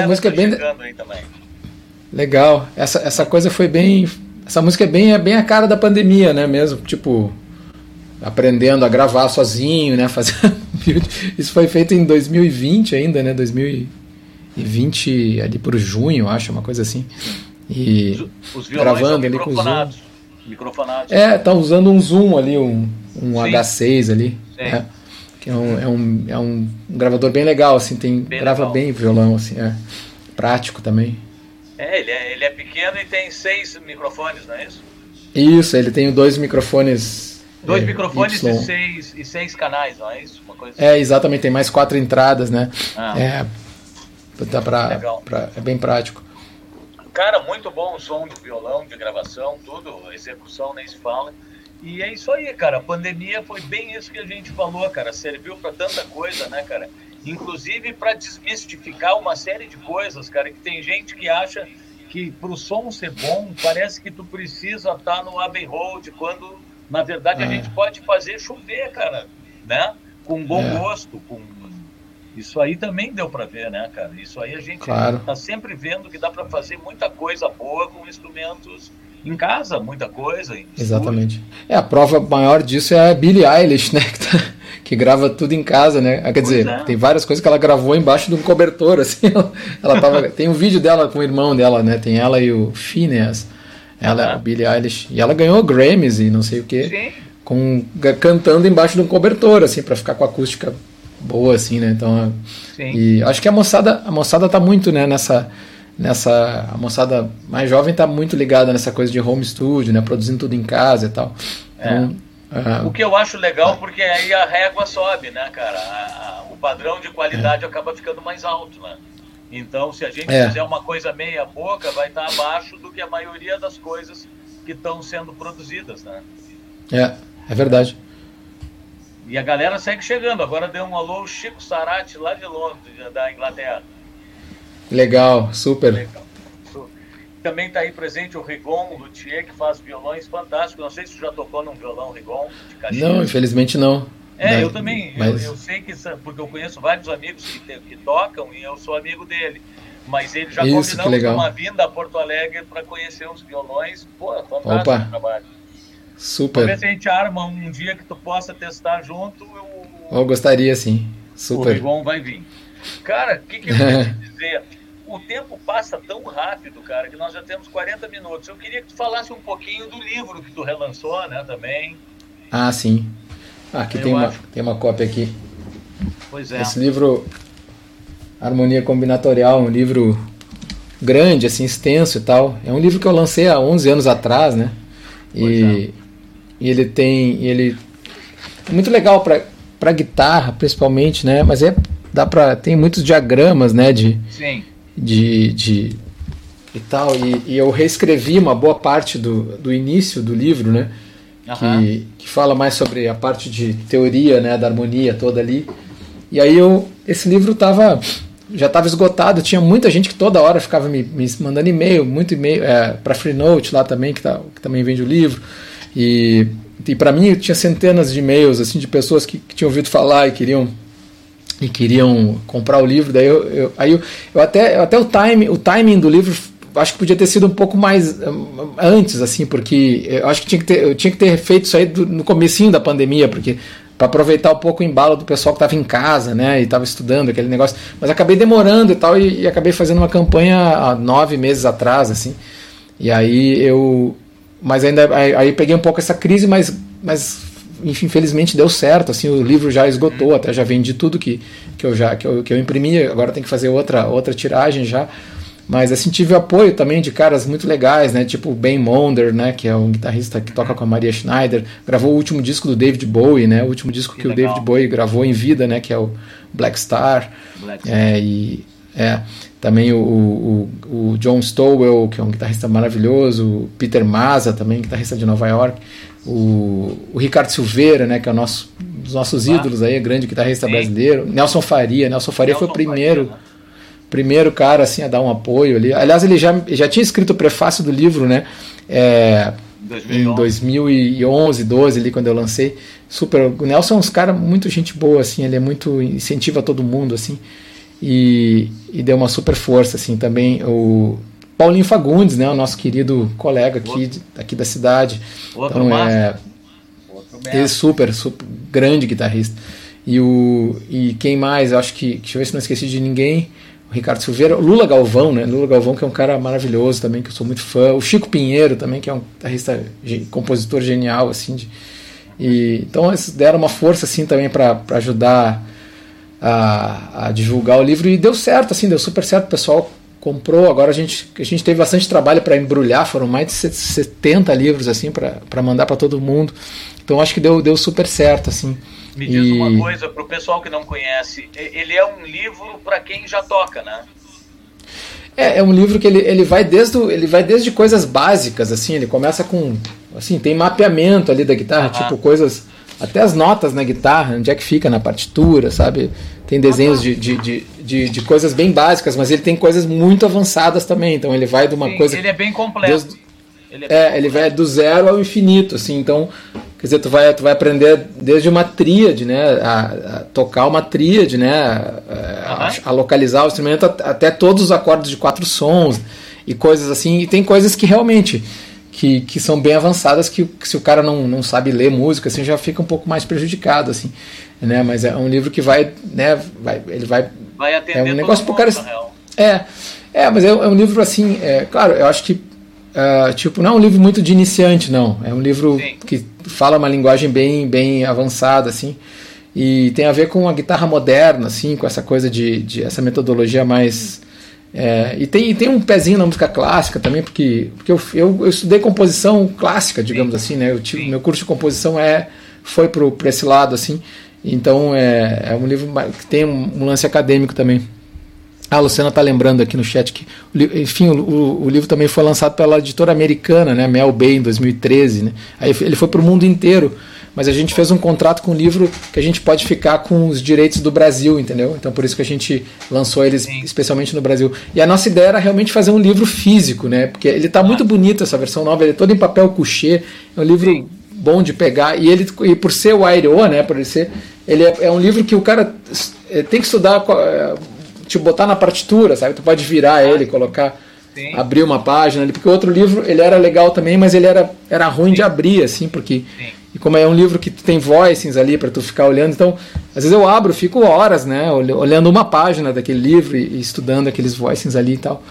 S2: essa, música é bem. Legal. Essa, essa coisa foi bem. Essa música é bem, é bem a cara da pandemia, né? Mesmo, tipo, aprendendo a gravar sozinho, né? (laughs) Fazendo Isso foi feito em 2020 ainda, né? 2020 ali por junho, acho, uma coisa assim. E
S1: os, os
S2: gravando ali com o Zoom.
S1: Microfonados.
S2: É, tá usando um Zoom ali, um, um H6 ali. Né? Que é um, é, um, é um gravador bem legal, assim, tem, bem grava legal. bem violão, assim, é. Prático também.
S1: É ele, é, ele é pequeno e tem seis microfones, não é isso?
S2: Isso, ele tem dois microfones.
S1: Dois é, microfones e seis, e seis canais, não é isso? Uma coisa
S2: é, exatamente, tem mais quatro entradas, né? Ah. É, dá pra, pra, é bem prático.
S1: Cara, muito bom o som do violão, de gravação, tudo, execução nem se fala. E é isso aí, cara. A pandemia foi bem isso que a gente falou, cara. Serviu para tanta coisa, né, cara? Inclusive para desmistificar uma série de coisas, cara. Que tem gente que acha que pro som ser bom, parece que tu precisa estar tá no Abbey Road, quando na verdade a é. gente pode fazer chover, cara, né? Com bom é. gosto, com isso aí também deu para ver, né, cara? Isso aí a gente claro. tá sempre vendo que dá para fazer muita coisa boa com instrumentos em casa, muita coisa.
S2: Exatamente. É, a prova maior disso é a Billie Eilish, né? (laughs) Que, tá, que grava tudo em casa, né? Quer pois dizer, é. tem várias coisas que ela gravou embaixo de um cobertor, (laughs) assim. Ela, tava, tem um vídeo dela com o irmão dela, né? Tem ela e o Phineas. Ela, uhum. a Billie Eilish. E ela ganhou Grammys e não sei o quê. Sim. Com, cantando embaixo de um cobertor, assim, para ficar com a acústica boa, assim, né? Então, Sim. e acho que a moçada, a moçada tá muito, né, nessa, nessa, a moçada mais jovem tá muito ligada nessa coisa de home studio, né, produzindo tudo em casa e tal.
S1: Então, é. uh, o que eu acho legal, porque aí a régua sobe, né, cara? A, a, o padrão de qualidade é. acaba ficando mais alto, né? Então, se a gente é. fizer uma coisa meia boca, vai estar tá abaixo do que a maioria das coisas que estão sendo produzidas, né?
S2: É, é verdade.
S1: E a galera segue chegando. Agora deu um alô Chico Sarati lá de Londres, da Inglaterra.
S2: Legal, super. Legal.
S1: Também está aí presente o Rigon Luthier, que faz violões fantásticos. Não sei se você já tocou num violão Rigon
S2: de Não, infelizmente não.
S1: É, eu também. Mas... Eu, eu, sei que, porque eu conheço vários amigos que, que tocam e eu sou amigo dele. Mas ele já Isso, uma vinda a Porto Alegre para conhecer os violões. Pô, fantástico Opa. o trabalho.
S2: Super.
S1: Ver se a gente arma um dia que tu possa testar junto.
S2: Eu, eu gostaria sim. Super. O
S1: Rigon vai vir. Cara, o que, que eu queria (laughs) dizer? O tempo passa tão rápido, cara, que nós já temos 40 minutos. Eu queria que tu falasse um pouquinho do livro que tu relançou, né, também.
S2: Ah, sim. Ah, aqui tem uma, tem uma cópia aqui.
S1: Pois é.
S2: Esse livro, Harmonia Combinatorial, um livro grande, assim, extenso e tal. É um livro que eu lancei há 11 anos atrás, né? E, é. E ele tem. Ele é muito legal para guitarra, principalmente, né? Mas é dá para tem muitos diagramas, né? De,
S1: Sim.
S2: De, de e tal. E, e, eu reescrevi uma boa parte do, do início do livro, né? Uhum. Que, que fala mais sobre a parte de teoria, né? Da harmonia toda ali. E aí eu esse livro tava já estava esgotado, tinha muita gente que toda hora ficava me, me mandando e-mail, muito e-mail é, para Freenode lá também, que, tá, que também vende o livro. E, e para mim tinha centenas de e-mails assim de pessoas que, que, tinham ouvido falar e queriam e queriam comprar o livro. Daí eu, eu aí eu, eu, até até o time o timing do livro acho que podia ter sido um pouco mais um, antes assim, porque eu acho que tinha que ter, eu tinha que ter feito isso aí do, no comecinho da pandemia, porque para aproveitar um pouco o embalo do pessoal que estava em casa, né, e estava estudando aquele negócio. Mas acabei demorando e tal e, e acabei fazendo uma campanha há nove meses atrás, assim. E aí eu mas ainda aí, aí, peguei um pouco essa crise, mas, mas infelizmente deu certo, assim, o livro já esgotou, uhum. até já vendi tudo que, que eu já que eu, que eu imprimi, agora tem que fazer outra outra tiragem já. Mas assim tive apoio também de caras muito legais, né? Tipo o Ben Monder, né, que é um guitarrista que toca com a Maria Schneider, gravou o último disco do David Bowie, né? O último disco que, que o David Bowie gravou em vida, né, que é o Black Star. Black Star. É, e é, também o, o, o, John Stowell, que é um guitarrista maravilhoso, o Peter Maza, também guitarrista de Nova York, o, o Ricardo Silveira, né, que é o nosso, um dos nossos ídolos aí, grande guitarrista Sim. brasileiro, Nelson Faria, Nelson Faria Nelson foi o primeiro Faria, né? primeiro cara assim a dar um apoio ali. Aliás, ele já, já tinha escrito o prefácio do livro, né? É, 2011. em 2011, 12 ali quando eu lancei. Super, o Nelson é um cara muito gente boa assim, ele é muito incentiva todo mundo assim. E, e deu uma super força assim também o Paulinho Fagundes, né, o nosso querido colega aqui, aqui da cidade. Outro então é ele é super, super grande guitarrista. E o e quem mais? Eu acho que deixa eu ver se não esqueci de ninguém. O Ricardo Silveira, Lula Galvão, né? Lula Galvão que é um cara maravilhoso também que eu sou muito fã. O Chico Pinheiro também que é um guitarrista, compositor genial assim. De, e então eles deram uma força assim também para ajudar a, a divulgar o livro e deu certo assim, deu super certo. O pessoal comprou. Agora a gente, a gente teve bastante trabalho para embrulhar, foram mais de 70 livros assim para mandar para todo mundo. Então acho que deu, deu super certo assim.
S1: Me diz e... uma coisa para o pessoal que não conhece, ele é um livro para quem já toca, né?
S2: É, é um livro que ele, ele vai desde ele vai desde coisas básicas assim, ele começa com assim, tem mapeamento ali da guitarra, tipo coisas até as notas na guitarra, onde é que fica na partitura, sabe? Tem desenhos de, de, de, de, de coisas bem básicas, mas ele tem coisas muito avançadas também. Então ele vai de uma
S1: Sim,
S2: coisa.
S1: Ele é bem completo. Deus,
S2: ele é, é completo. ele vai do zero ao infinito, assim. Então, quer dizer, tu vai, tu vai aprender desde uma tríade, né? A, a tocar uma tríade, né? A, a, a, localizar o instrumento até todos os acordes de quatro sons e coisas assim. E tem coisas que realmente que, que são bem avançadas que, que, se o cara não, não sabe ler música assim já fica um pouco mais prejudicado assim né mas é um livro que vai né vai ele vai
S1: vai atender
S2: é um negócio pro cara é é mas é, é, um livro assim é, claro eu acho que uh, tipo não é um livro muito de iniciante não é um livro Sim. que fala uma linguagem bem bem avançada assim e tem a ver com a guitarra moderna assim com essa coisa de, de essa metodologia mais é, e tem, tem um pezinho na música clássica também, porque, porque eu, eu, eu estudei composição clássica, digamos Sim. assim, né? Eu tive, meu curso de composição é, foi para esse lado, assim. Então é, é um livro que tem um, um lance acadêmico também. A Luciana está lembrando aqui no chat que, enfim, o, o, o, livro também foi lançado pela editora americana, né, Mel Bay, em 2013. Né? Aí ele foi para o mundo inteiro mas a gente fez um contrato com o livro que a gente pode ficar com os direitos do Brasil, entendeu? Então por isso que a gente lançou eles Sim. especialmente no Brasil. E a nossa ideia era realmente fazer um livro físico, né? Porque ele está ah. muito bonito essa versão nova, ele é todo em papel couché, é um livro Sim. Bom de pegar e ele e por ser o Aero, né, por ele ser, ele é, é um livro que o cara é, tem que estudar é, te botar na partitura, sabe? Tu pode virar ah. ele, colocar Sim. abrir uma página ali, porque o outro livro ele era legal também, mas ele era, era ruim Sim. de abrir, assim, porque Sim. E como é um livro que tem voicings ali para tu ficar olhando, então às vezes eu abro, fico horas, né, olhando uma página daquele livro e estudando aqueles voicings ali e tal.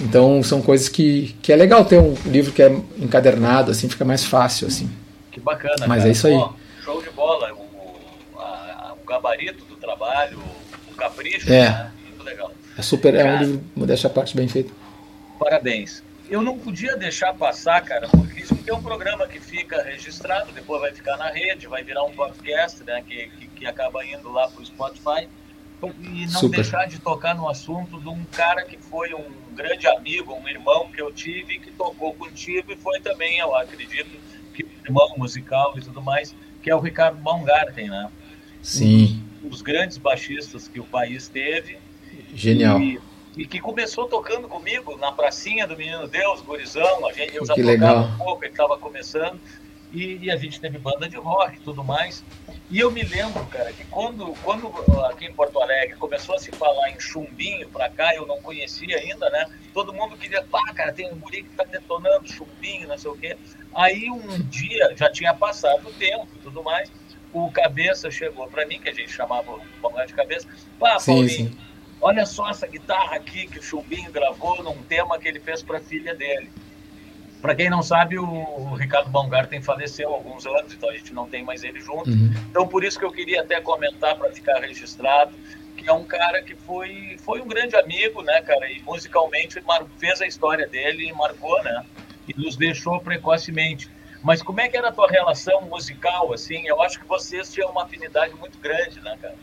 S2: Então são coisas que, que é legal ter um livro que é encadernado, assim, fica mais fácil, assim.
S1: Que bacana.
S2: Mas
S1: cara.
S2: é isso aí.
S1: show de bola, o, a, o gabarito do trabalho, o capricho,
S2: é. Né? Muito legal. É super, cara, é um livro, modéstia a parte, bem feito.
S1: Parabéns eu não podia deixar passar, cara, porque isso é um programa que fica registrado, depois vai ficar na rede, vai virar um podcast, né, que, que, que acaba indo lá para o Spotify. E não Super. deixar de tocar no assunto de um cara que foi um grande amigo, um irmão que eu tive, que tocou contigo e foi também, eu acredito, irmão musical e tudo mais, que é o Ricardo Baumgarten, né?
S2: Sim.
S1: Um dos grandes baixistas que o país teve.
S2: Genial. E,
S1: e que começou tocando comigo na pracinha do Menino Deus, Gurizão. A gente, eu já
S2: que
S1: tocava
S2: legal.
S1: um pouco, ele estava começando. E, e, a gente teve banda de rock e tudo mais. E eu me lembro, cara, que quando, quando aqui em Porto Alegre começou a se falar em chumbinho pra cá, eu não conhecia ainda, né? Todo mundo queria, pá, cara, tem um guri que tá detonando chumbinho, não sei o quê. Aí um dia, já tinha passado o tempo e tudo mais, o Cabeça chegou pra mim, que a gente chamava o de Cabeça, pá, sim, Paulinho, sim Olha só essa guitarra aqui que o Chubinho gravou num tema que ele fez para a filha dele. Para quem não sabe, o Ricardo Baumgarten faleceu há alguns anos, então a gente não tem mais ele junto. Uhum. Então por isso que eu queria até comentar para ficar registrado que é um cara que foi foi um grande amigo, né, cara, e musicalmente fez a história dele e marcou, né? E nos deixou precocemente. Mas como é que era a tua relação musical assim? Eu acho que vocês tinham uma afinidade muito grande, né, cara?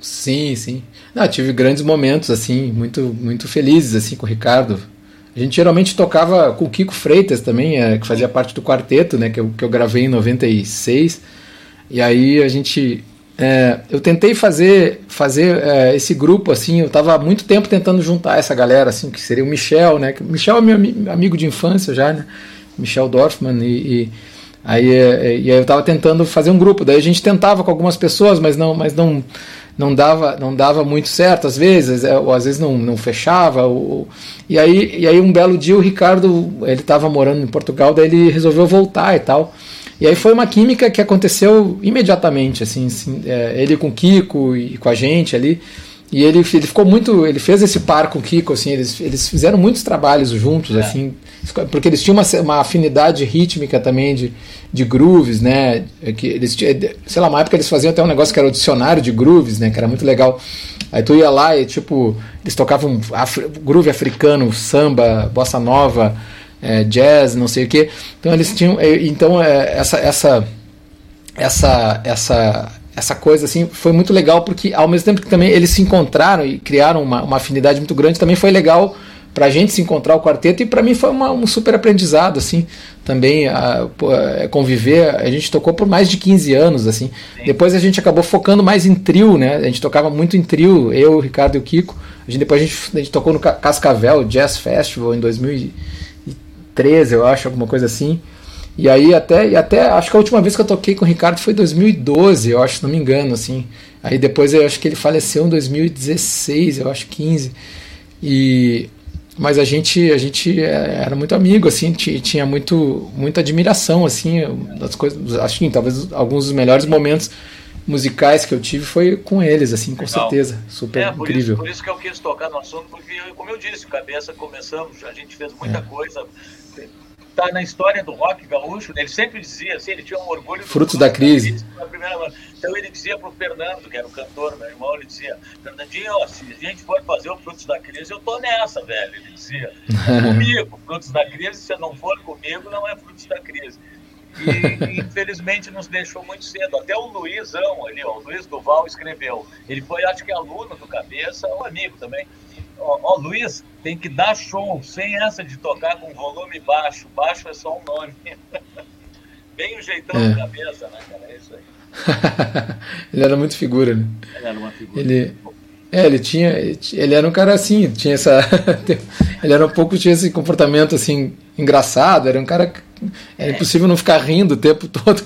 S2: Sim, sim. Não, tive grandes momentos, assim, muito, muito felizes, assim, com o Ricardo. A gente geralmente tocava com o Kiko Freitas também, é, que fazia parte do quarteto, né, que eu, que eu gravei em 96. E aí a gente... É, eu tentei fazer, fazer é, esse grupo, assim, eu estava há muito tempo tentando juntar essa galera, assim, que seria o Michel, né? O Michel é meu amigo de infância já, né? Michel Dorfman, e, e aí, e aí eu estava tentando fazer um grupo. Daí a gente tentava com algumas pessoas, mas não, mas não, não dava, não dava muito certo às vezes, é, ou às vezes não, não fechava. Ou, e aí, e aí um belo dia o Ricardo, ele estava morando em Portugal, daí ele resolveu voltar e tal. E aí foi uma química que aconteceu imediatamente, assim, assim é, ele com o Kiko e com a gente ali. E ele, ele ficou muito. Ele fez esse par com o Kiko, assim, eles, eles fizeram muitos trabalhos juntos, é. assim, porque eles tinham uma, uma afinidade rítmica também de, de grooves, né? É que eles, sei lá, uma época eles faziam até um negócio que era o dicionário de grooves, né? Que era muito legal. Aí tu ia lá e, tipo, eles tocavam afri, groove africano, samba, bossa nova, é, jazz, não sei o quê. Então eles tinham. Então é, essa. essa essa essa essa coisa assim foi muito legal porque ao mesmo tempo que também eles se encontraram e criaram uma, uma afinidade muito grande também foi legal para a gente se encontrar o quarteto e para mim foi uma, um super aprendizado assim também a, a, conviver. A gente tocou por mais de 15 anos assim. Sim. depois a gente acabou focando mais em trio né? A gente tocava muito em trio eu o Ricardo e o Kiko. A gente depois a gente, a gente tocou no Cascavel Jazz Festival em 2013 eu acho alguma coisa assim e aí até, e até acho que a última vez que eu toquei com o Ricardo foi em 2012, eu acho, se não me engano, assim. Aí depois eu acho que ele faleceu em 2016, eu acho 15. E mas a gente a gente é, era muito amigo assim, tinha muito muita admiração assim, das coisas, acho que talvez alguns dos melhores momentos musicais que eu tive foi com eles, assim, com Legal. certeza. Super é,
S1: por
S2: incrível.
S1: Isso, por isso que eu quis tocar no assunto, porque, como eu disse, cabeça começamos, a gente fez muita é. coisa está na história do rock gaúcho, ele sempre dizia assim, ele tinha um orgulho.
S2: Frutos da crise.
S1: então ele dizia para o Fernando, que era o cantor, meu irmão, ele dizia, Fernandinho, ó, se a gente for fazer o Frutos da Crise, eu tô nessa, velho. Ele dizia, (laughs) comigo, Frutos da Crise, se não for comigo, não é Frutos da Crise. E infelizmente nos deixou muito cedo. Até o Luizão ali, ó, o Luiz Duval escreveu. Ele foi, acho que aluno do Cabeça, um amigo também ó, ó, Luiz, tem que dar show, sem essa de tocar com volume baixo. Baixo é só um nome. (laughs) Bem o jeitão é. cabeça, né, cara? É isso aí. (laughs)
S2: ele era muito figura, né?
S1: Ele era uma figura.
S2: Ele, é, ele tinha. Ele era um cara assim, tinha essa. (laughs) ele era um pouco, tinha esse comportamento assim, engraçado, era um cara. Era é. impossível não ficar rindo o tempo todo.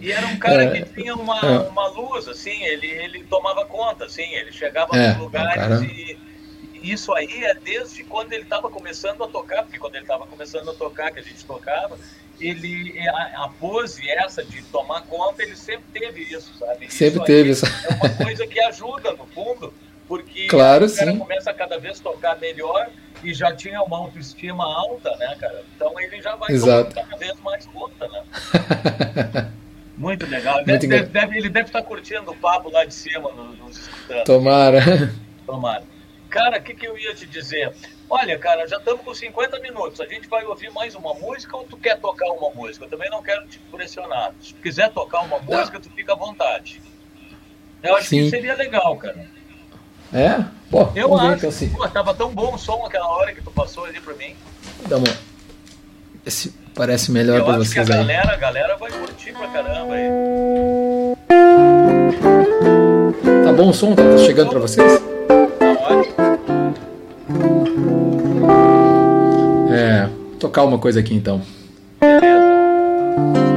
S1: E era um cara é, que tinha uma, é. uma luz, assim, ele, ele tomava conta, assim, ele chegava é, nos lugares cara... e isso aí é desde quando ele estava começando a tocar, porque quando ele estava começando a tocar, que a gente tocava, ele a, a, pose essa de tomar conta, ele sempre teve isso, sabe?
S2: Sempre isso teve isso.
S1: É uma coisa que ajuda, no fundo, porque
S2: claro, o
S1: cara
S2: sim.
S1: começa a cada vez tocar melhor e já tinha uma autoestima alta, né, cara? Então ele já vai
S2: Exato.
S1: cada vez mais conta, né? (laughs) Muito legal. Muito deve, deve, ele deve estar curtindo o papo lá de cima, nos, nos escutando.
S2: Tomara.
S1: Tomara. Cara, o que, que eu ia te dizer? Olha, cara, já estamos com 50 minutos. A gente vai ouvir mais uma música ou tu quer tocar uma música? Eu também não quero te pressionar. Se tu quiser tocar uma música, tu fica à vontade. Eu acho Sim. que seria legal, cara.
S2: É? Pô,
S1: eu acho. Então, assim. Pô, tava tão bom o som aquela hora que tu passou ali pra mim.
S2: Dá uma... Esse parece melhor eu pra vocês
S1: que a
S2: aí.
S1: Galera, a galera vai curtir pra caramba aí.
S2: Tá bom o som? Tá chegando pra vocês? É, tocar uma coisa aqui então. Obrigado,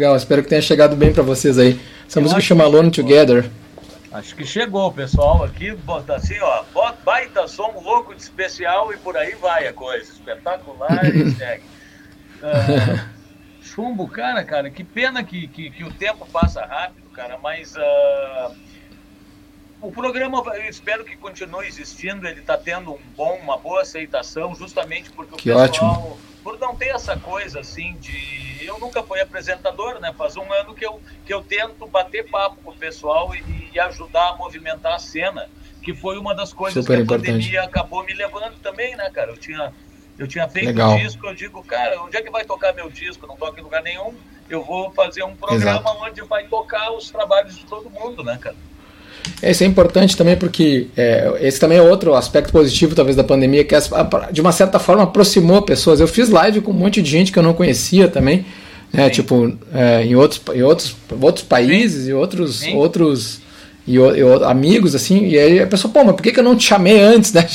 S2: legal, espero que tenha chegado bem para vocês aí. Essa Eu música chama Alone Together.
S1: Acho que chegou o pessoal aqui, bota assim, ó, baita som louco de especial e por aí vai a coisa. Espetacular e segue. Uh, chumbo, cara, cara, que pena que, que, que, o tempo passa rápido, cara, mas. Uh, o programa, eu espero que continue existindo, ele está tendo um bom, uma boa aceitação, justamente porque
S2: que
S1: o
S2: pessoal, ótimo.
S1: por não ter essa coisa assim de. Eu nunca fui apresentador, né? Faz um ano que eu, que eu tento bater papo com o pessoal e, e ajudar a movimentar a cena, que foi uma das coisas
S2: Super
S1: que a
S2: importante.
S1: pandemia acabou me levando também, né, cara? Eu tinha, eu tinha feito
S2: Legal.
S1: um disco, eu digo, cara, onde é que vai tocar meu disco? Não toca em lugar nenhum. Eu vou fazer um programa
S2: Exato.
S1: onde vai tocar os trabalhos de todo mundo, né, cara?
S2: Isso é importante também porque é, esse também é outro aspecto positivo talvez da pandemia que de uma certa forma aproximou pessoas. Eu fiz live com um monte de gente que eu não conhecia também, né? Sim. Tipo é, em outros em outros outros países Sim. e outros Sim. outros e, e, amigos assim e aí a pessoa pô mas por que, que eu não te chamei antes (laughs) né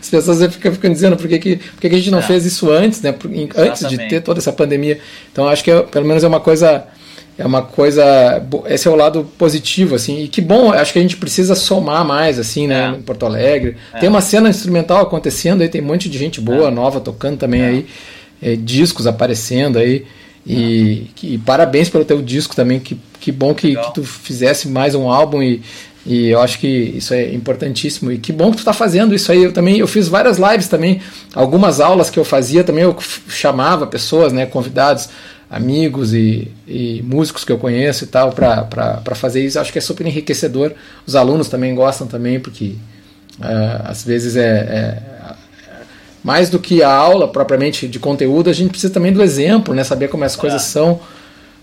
S2: as pessoas ficam, ficam dizendo por que, que, por que, que a gente não é. fez isso antes né antes de ter toda essa pandemia então acho que é, pelo menos é uma coisa é uma coisa esse é o lado positivo assim e que bom acho que a gente precisa somar mais assim né é. em Porto Alegre é. tem uma cena instrumental acontecendo aí tem um monte de gente boa é. nova tocando também é. aí é, discos aparecendo aí e, que, e, parabéns pelo teu disco também que, que bom que, que, tu fizesse mais um álbum e, e eu acho que isso é importantíssimo e que bom que tu está fazendo isso aí eu também eu fiz várias lives também algumas aulas que eu fazia também eu chamava pessoas né convidados amigos e, e, músicos que eu conheço e tal para fazer isso. Acho que é super enriquecedor. Os alunos também gostam também, porque uh, às vezes é, é, mais do que a aula propriamente de conteúdo, a gente precisa também do exemplo, né? Saber como as coisas é. são.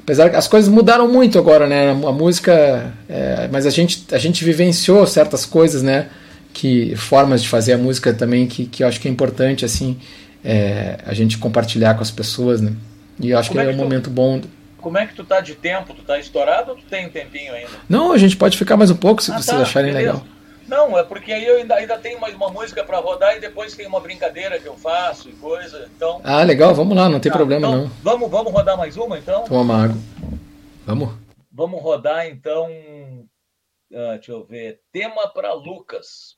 S2: Apesar que as coisas mudaram muito agora, né? A música, é, mas a gente a gente vivenciou certas coisas, né? Que formas de fazer a música também que, que eu acho que é importante assim é, a gente compartilhar com as pessoas, né? E acho que é, é um tu, momento bom.
S1: Como é que tu tá de tempo? Tu tá estourado ou tu tem um tempinho ainda?
S2: Não, a gente pode ficar mais um pouco se ah, vocês tá, acharem beleza. legal.
S1: Não, é porque aí eu ainda, ainda tenho mais uma música para rodar e depois tem uma brincadeira que eu faço e coisa. Então.
S2: Ah, legal, vamos lá, não tem tá, problema
S1: então,
S2: não.
S1: Vamos, vamos rodar mais uma então?
S2: Toma água. Vamos.
S1: Vamos rodar então. Uh, deixa eu ver. Tema para Lucas.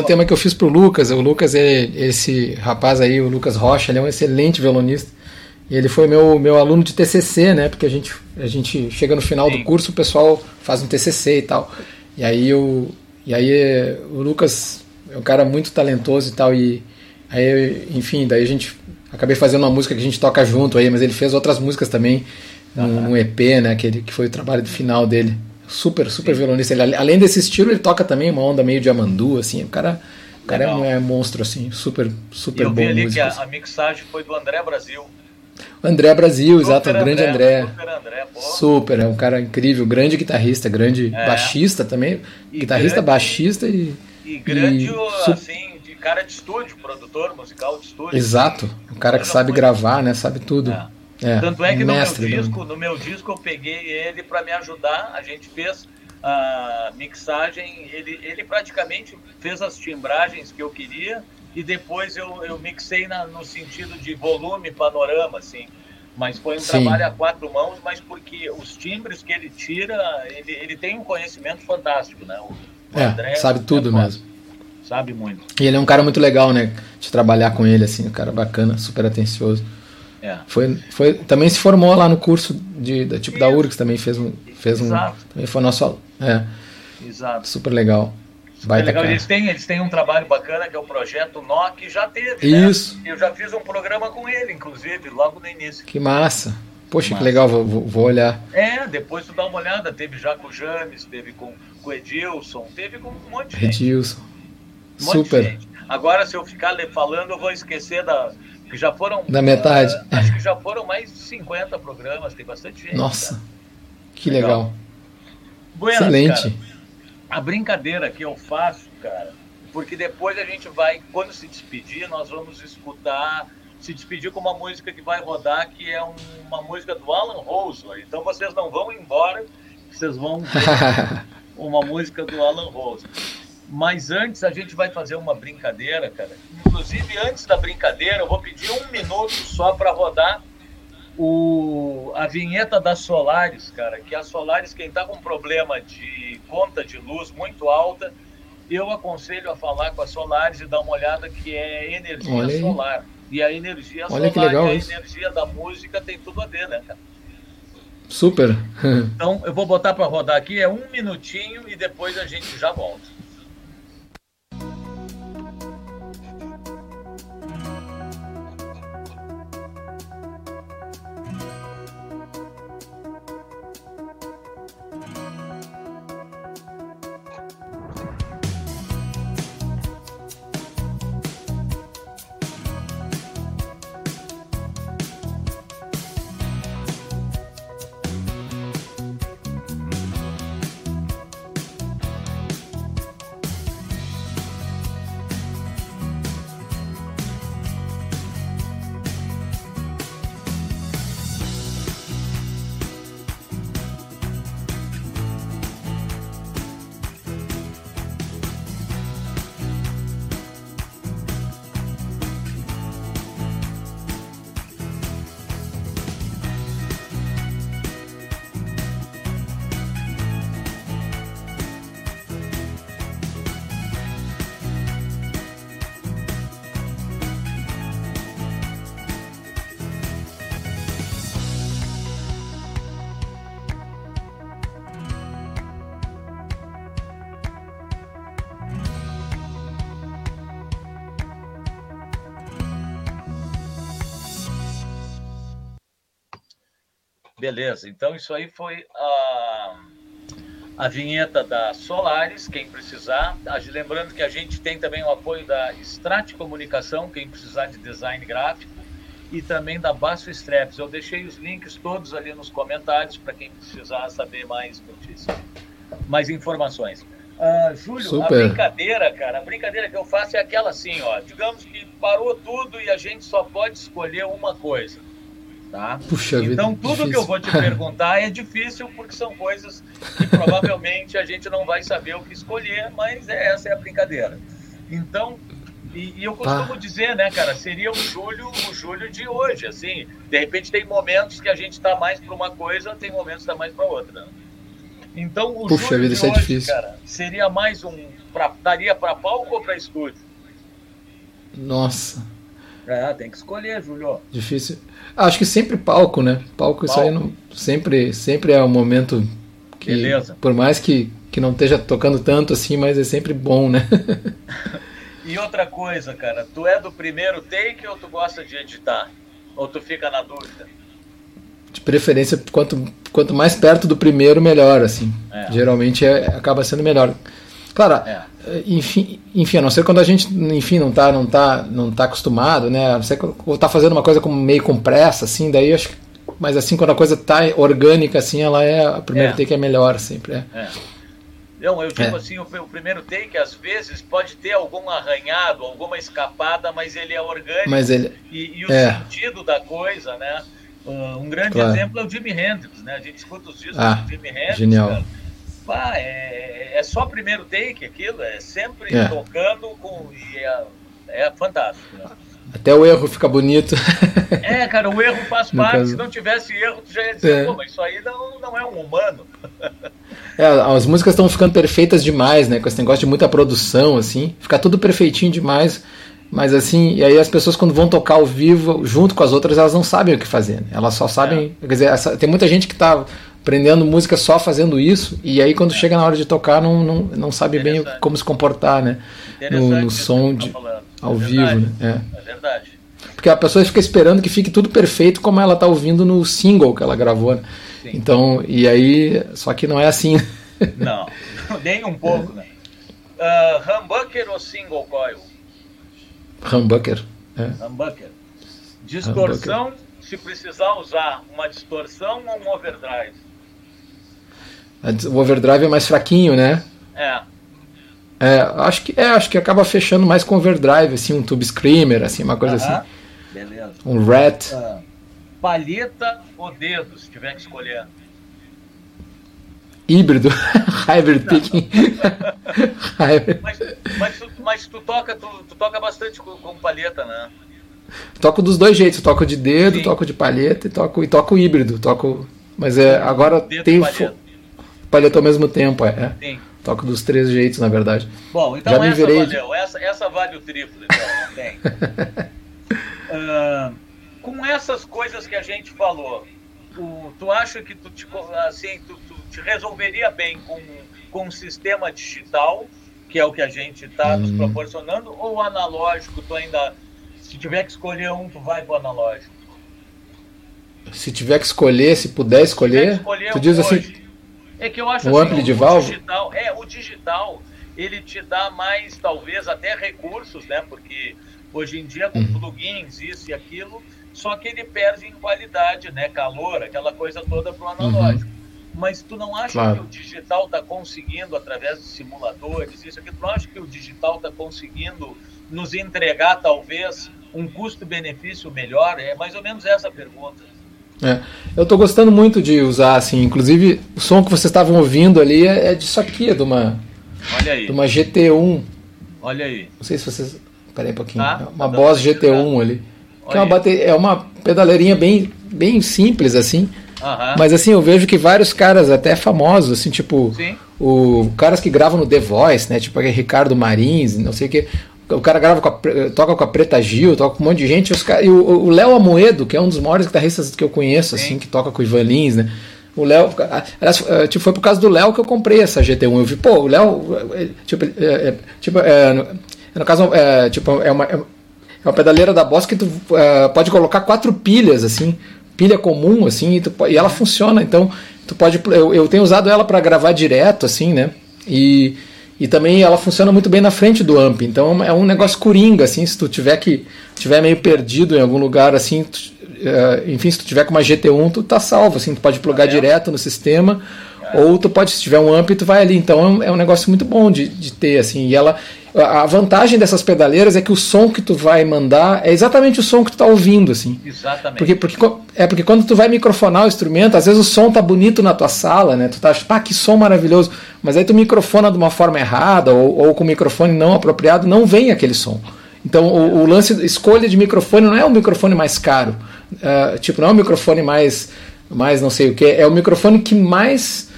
S2: um tema que eu fiz pro Lucas. O Lucas, é esse rapaz aí, o Lucas Rocha, ele é um excelente violonista. E ele foi meu, meu aluno de TCC, né? Porque a gente, a gente chega no final Sim. do curso, o pessoal faz um TCC e tal. E aí, eu, e aí o Lucas é um cara muito talentoso e tal. E aí, enfim, daí a gente acabei fazendo uma música que a gente toca junto aí, mas ele fez outras músicas também, uhum. num, EP, né? Que, ele, que foi o trabalho do final dele super, super Sim. violonista. Ele, além desse estilo, ele toca também uma onda meio de amandu, assim. O cara, o cara é, é, monstro, assim, super, super eu bom. Eu vi ali músico,
S1: que a, assim. a, mixagem foi do André Brasil.
S2: André Brasil, super exato, o grande André. Super, André super, é um cara incrível, grande guitarrista, grande é. baixista também. E guitarrista, grande, baixista e.
S1: E grande, e, assim, de cara de estúdio, produtor musical de estúdio.
S2: Exato, um cara que sabe gravar, né? Sabe tudo. É.
S1: É, Tanto é que no meu, disco, no meu disco eu peguei ele para me ajudar, a gente fez a mixagem, ele, ele praticamente fez as timbragens que eu queria e depois eu, eu mixei na, no sentido de volume, panorama, assim. Mas foi um Sim. trabalho a quatro mãos, mas porque os timbres que ele tira, ele, ele tem um conhecimento fantástico, né? O,
S2: o é, André sabe tudo é mesmo.
S1: Sabe muito.
S2: E ele é um cara muito legal, né? De trabalhar com ele, assim, um cara bacana, super atencioso. É. Foi, foi, também se formou lá no curso de, da, tipo Isso. da URGS, também fez um. Fez Exato. um também foi nosso aluno. É.
S1: Exato.
S2: Super legal.
S1: Super legal. Eles têm, eles têm um trabalho bacana que é o projeto NOC, que já teve.
S2: Isso.
S1: Né? Eu já fiz um programa com ele, inclusive, logo no início.
S2: Que massa. Poxa, que, que legal, vou, vou, olhar.
S1: É, depois tu dá uma olhada. Teve já com o James, teve com, com o Edilson, teve com um monte de gente.
S2: Edilson. Um Super.
S1: Agora, se eu ficar falando, eu vou esquecer da, que já foram.
S2: Da metade. Uh,
S1: acho que já foram mais de 50 programas, tem bastante gente.
S2: Nossa, cara. que legal.
S1: legal. Excelente. Cara, a brincadeira que eu faço, cara, porque depois a gente vai, quando se despedir, nós vamos escutar, se despedir com uma música que vai rodar, que é um, uma música do Alan Rosler. Então vocês não vão embora, vocês vão (laughs) uma música do Alan Rosler. Mas antes a gente vai fazer uma brincadeira, cara. Inclusive, antes da brincadeira, eu vou pedir um minuto só para rodar o, a vinheta da Solares, cara. Que a Solares, quem está com problema de conta de luz muito alta, eu aconselho a falar com a Solares e dar uma olhada que é energia solar. E a energia
S2: Olha
S1: solar
S2: legal
S1: e a
S2: isso.
S1: energia da música tem tudo a ver, né, cara?
S2: Super. (laughs)
S1: então, eu vou botar para rodar aqui, é um minutinho e depois a gente já volta. Beleza, então isso aí foi a, a vinheta da Solares, quem precisar. Lembrando que a gente tem também o apoio da Strat Comunicação, quem precisar de design gráfico, e também da Basso Straps. Eu deixei os links todos ali nos comentários para quem precisar saber mais notícias, mais informações. Uh, Júlio, Super. a brincadeira, cara, a brincadeira que eu faço é aquela assim, ó. Digamos que parou tudo e a gente só pode escolher uma coisa. Tá?
S2: Puxa
S1: então,
S2: vida,
S1: tudo difícil. que eu vou te perguntar é difícil porque são coisas que (laughs) provavelmente a gente não vai saber o que escolher, mas é, essa é a brincadeira. Então, e, e eu costumo ah. dizer, né, cara, seria o Júlio, o Júlio de hoje, assim. De repente tem momentos que a gente está mais para uma coisa, tem momentos que está mais para outra. Então, o
S2: Puxa
S1: Júlio
S2: vida,
S1: de é
S2: hoje, é
S1: cara, seria mais um. Pra, daria para palco ou para estúdio?
S2: Nossa.
S1: É, tem que escolher, Júlio.
S2: Difícil. Acho que sempre palco, né? Palco, palco. isso aí não, sempre, sempre é um momento que, Beleza. por mais que, que não esteja tocando tanto assim, mas é sempre bom, né? (laughs)
S1: e outra coisa, cara, tu é do primeiro take ou tu gosta de editar? Ou tu fica na dúvida?
S2: De preferência, quanto, quanto mais perto do primeiro, melhor, assim. É. Geralmente é, acaba sendo melhor. Claro, é. enfim, enfim, a não ser quando a gente, enfim, não tá, não tá, não tá acostumado, né? A não ser quando tá fazendo uma coisa com, meio com pressa, assim, daí acho que, mas assim, quando a coisa tá orgânica, assim, ela é, a primeira é. take é melhor sempre, é.
S1: é. Não, eu digo é. assim, o, o, primeiro take às vezes pode ter algum arranhado, alguma escapada, mas ele é orgânico.
S2: Mas ele...
S1: E, e o é. sentido da coisa, né? Uh, um grande claro. exemplo é o Jimi Hendrix, né? A gente escuta os discos ah, do Jimi Hendrix.
S2: Genial. Cara,
S1: pá, é, é só primeiro take aquilo, é sempre é. tocando com. E é, é fantástico. Né?
S2: Até o erro fica bonito. (laughs)
S1: É, cara, o erro faz parte. Caso... Se não tivesse erro, tu já ia dizer, é. pô, mas isso aí não, não é um humano.
S2: É, as músicas estão ficando perfeitas demais, né? Com esse negócio de muita produção, assim. Fica tudo perfeitinho demais. Mas assim, e aí as pessoas quando vão tocar ao vivo, junto com as outras, elas não sabem o que fazer. Né? Elas só sabem. É. Quer dizer, essa, tem muita gente que está aprendendo música só fazendo isso, e aí quando é. chega na hora de tocar não, não, não sabe bem como se comportar, né? No, no som de, tá ao é vivo,
S1: né? É. é verdade.
S2: Porque a pessoa fica esperando que fique tudo perfeito como ela está ouvindo no single que ela gravou. Né? Então, e aí, só que não é assim.
S1: Não, (laughs) nem um pouco, né? Uh, humbucker ou single coil?
S2: Humbucker.
S1: É. Humbucker. Distorção, humbucker. se precisar usar uma distorção ou um overdrive?
S2: O overdrive é mais fraquinho, né?
S1: É.
S2: É, acho que é, acho que acaba fechando mais com overdrive, assim, um tube screamer, assim, uma coisa -huh. assim.
S1: Beleza.
S2: Um rat. Uh,
S1: palheta ou dedo, se tiver que escolher?
S2: Híbrido, (laughs) hybrid picking. (laughs)
S1: mas, mas, tu, mas tu toca, tu, tu toca bastante com, com, palheta, né?
S2: Toco dos dois jeitos, toco de dedo, Sim. toco de palheta e toco, e toco híbrido, toco. Mas é, agora dedo tem palheta. Palheta ao mesmo tempo, é. Sim. Toco dos três jeitos, na verdade.
S1: Bom, então Já essa virei... valeu. Essa, essa vale o triplo, então, uh, (laughs) com essas coisas que a gente falou, tu, tu acha que tu te, assim, tu, tu te resolveria bem com, com um sistema digital, que é o que a gente está nos hum. proporcionando, ou analógico, tu ainda. Se tiver que escolher um, tu vai pro analógico?
S2: Se tiver que escolher, se puder escolher, se escolher tu diz assim, hoje, assim
S1: é que eu acho
S2: o assim, ampli de válvula?
S1: Digital, é, o digital, ele te dá mais, talvez, até recursos, né? Porque hoje em dia, com uhum. plugins, isso e aquilo, só que ele perde em qualidade, né? Calor, aquela coisa toda para o analógico. Uhum. Mas tu não acha claro. que o digital está conseguindo, através de simuladores, isso aqui, tu não acha que o digital está conseguindo nos entregar, talvez, um custo-benefício melhor? É mais ou menos essa a pergunta.
S2: É. Eu estou gostando muito de usar, assim, inclusive o som que vocês estavam ouvindo ali é, é disso aqui, é de uma,
S1: Olha aí.
S2: De uma GT1.
S1: Olha aí.
S2: Não sei se vocês. Peraí um pouquinho. Ah, uma tá Boss GT1 ali. Que é uma, bate... é uma pedaleirinha bem, bem simples, assim. Mas assim, eu vejo que vários caras, até famosos, assim, tipo. Sim. O caras que gravam no The Voice, né? Tipo Ricardo Marins, não sei o que o cara grava com a, toca com a Preta Gil, toca com um monte de gente. Os cara, e o Léo Amoedo, que é um dos maiores guitarristas que eu conheço, Sim. assim, que toca com o Ivan Lins, né? O Léo, aliás, é, tipo, foi por causa do Léo que eu comprei essa GT1. Eu vi, pô, o Léo, é, tipo, é, é, tipo é, no, no, caso, é, tipo, é uma, é uma pedaleira da Boss que tu pode colocar quatro pilhas, assim, pilha comum, assim, e, tu, e ela funciona. Então, tu pode. Eu, eu tenho usado ela para gravar direto, assim, né? E, e também ela funciona muito bem na frente do amp. Então é um negócio coringa, assim, se tu tiver que tiver meio perdido em algum lugar, assim, tu, uh, enfim, se tu tiver com uma GT1, tu tá salvo, assim, tu pode plugar ah, é? direto no sistema. Ou tu pode, se tiver um amp, tu vai ali. Então é um, é negócio muito bom de, de ter, assim. E ela, a vantagem dessas pedaleiras é que o som que tu vai mandar é exatamente o som que tu tá ouvindo, assim.
S1: Exatamente.
S2: Porque, porque, é porque quando tu vai microfonar o instrumento, às vezes o som tá bonito na tua sala, né? Tu tá pá, que som maravilhoso. Mas aí tu microfona de uma forma errada ou, ou com o microfone não apropriado, não vem aquele som. Então o, o lance, escolha de microfone não é o microfone mais caro. Uh, tipo, não é o microfone mais, mais não sei o que, é o microfone que mais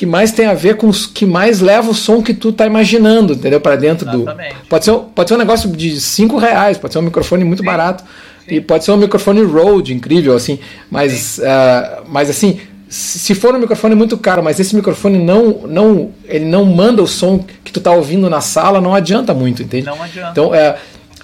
S2: que mais tem a ver com os que mais leva o som que tu tá imaginando, entendeu? Para dentro Exatamente. do. Pode ser, pode ser um negócio de 5 reais, pode ser um microfone muito Sim. barato. Sim. E pode ser um microfone Rode incrível, assim. Mas, uh, mas assim, se for um microfone muito caro, mas esse microfone não, não, ele não manda o som que tu tá ouvindo na sala, não adianta muito, entende?
S1: Não adianta.
S2: Então, é,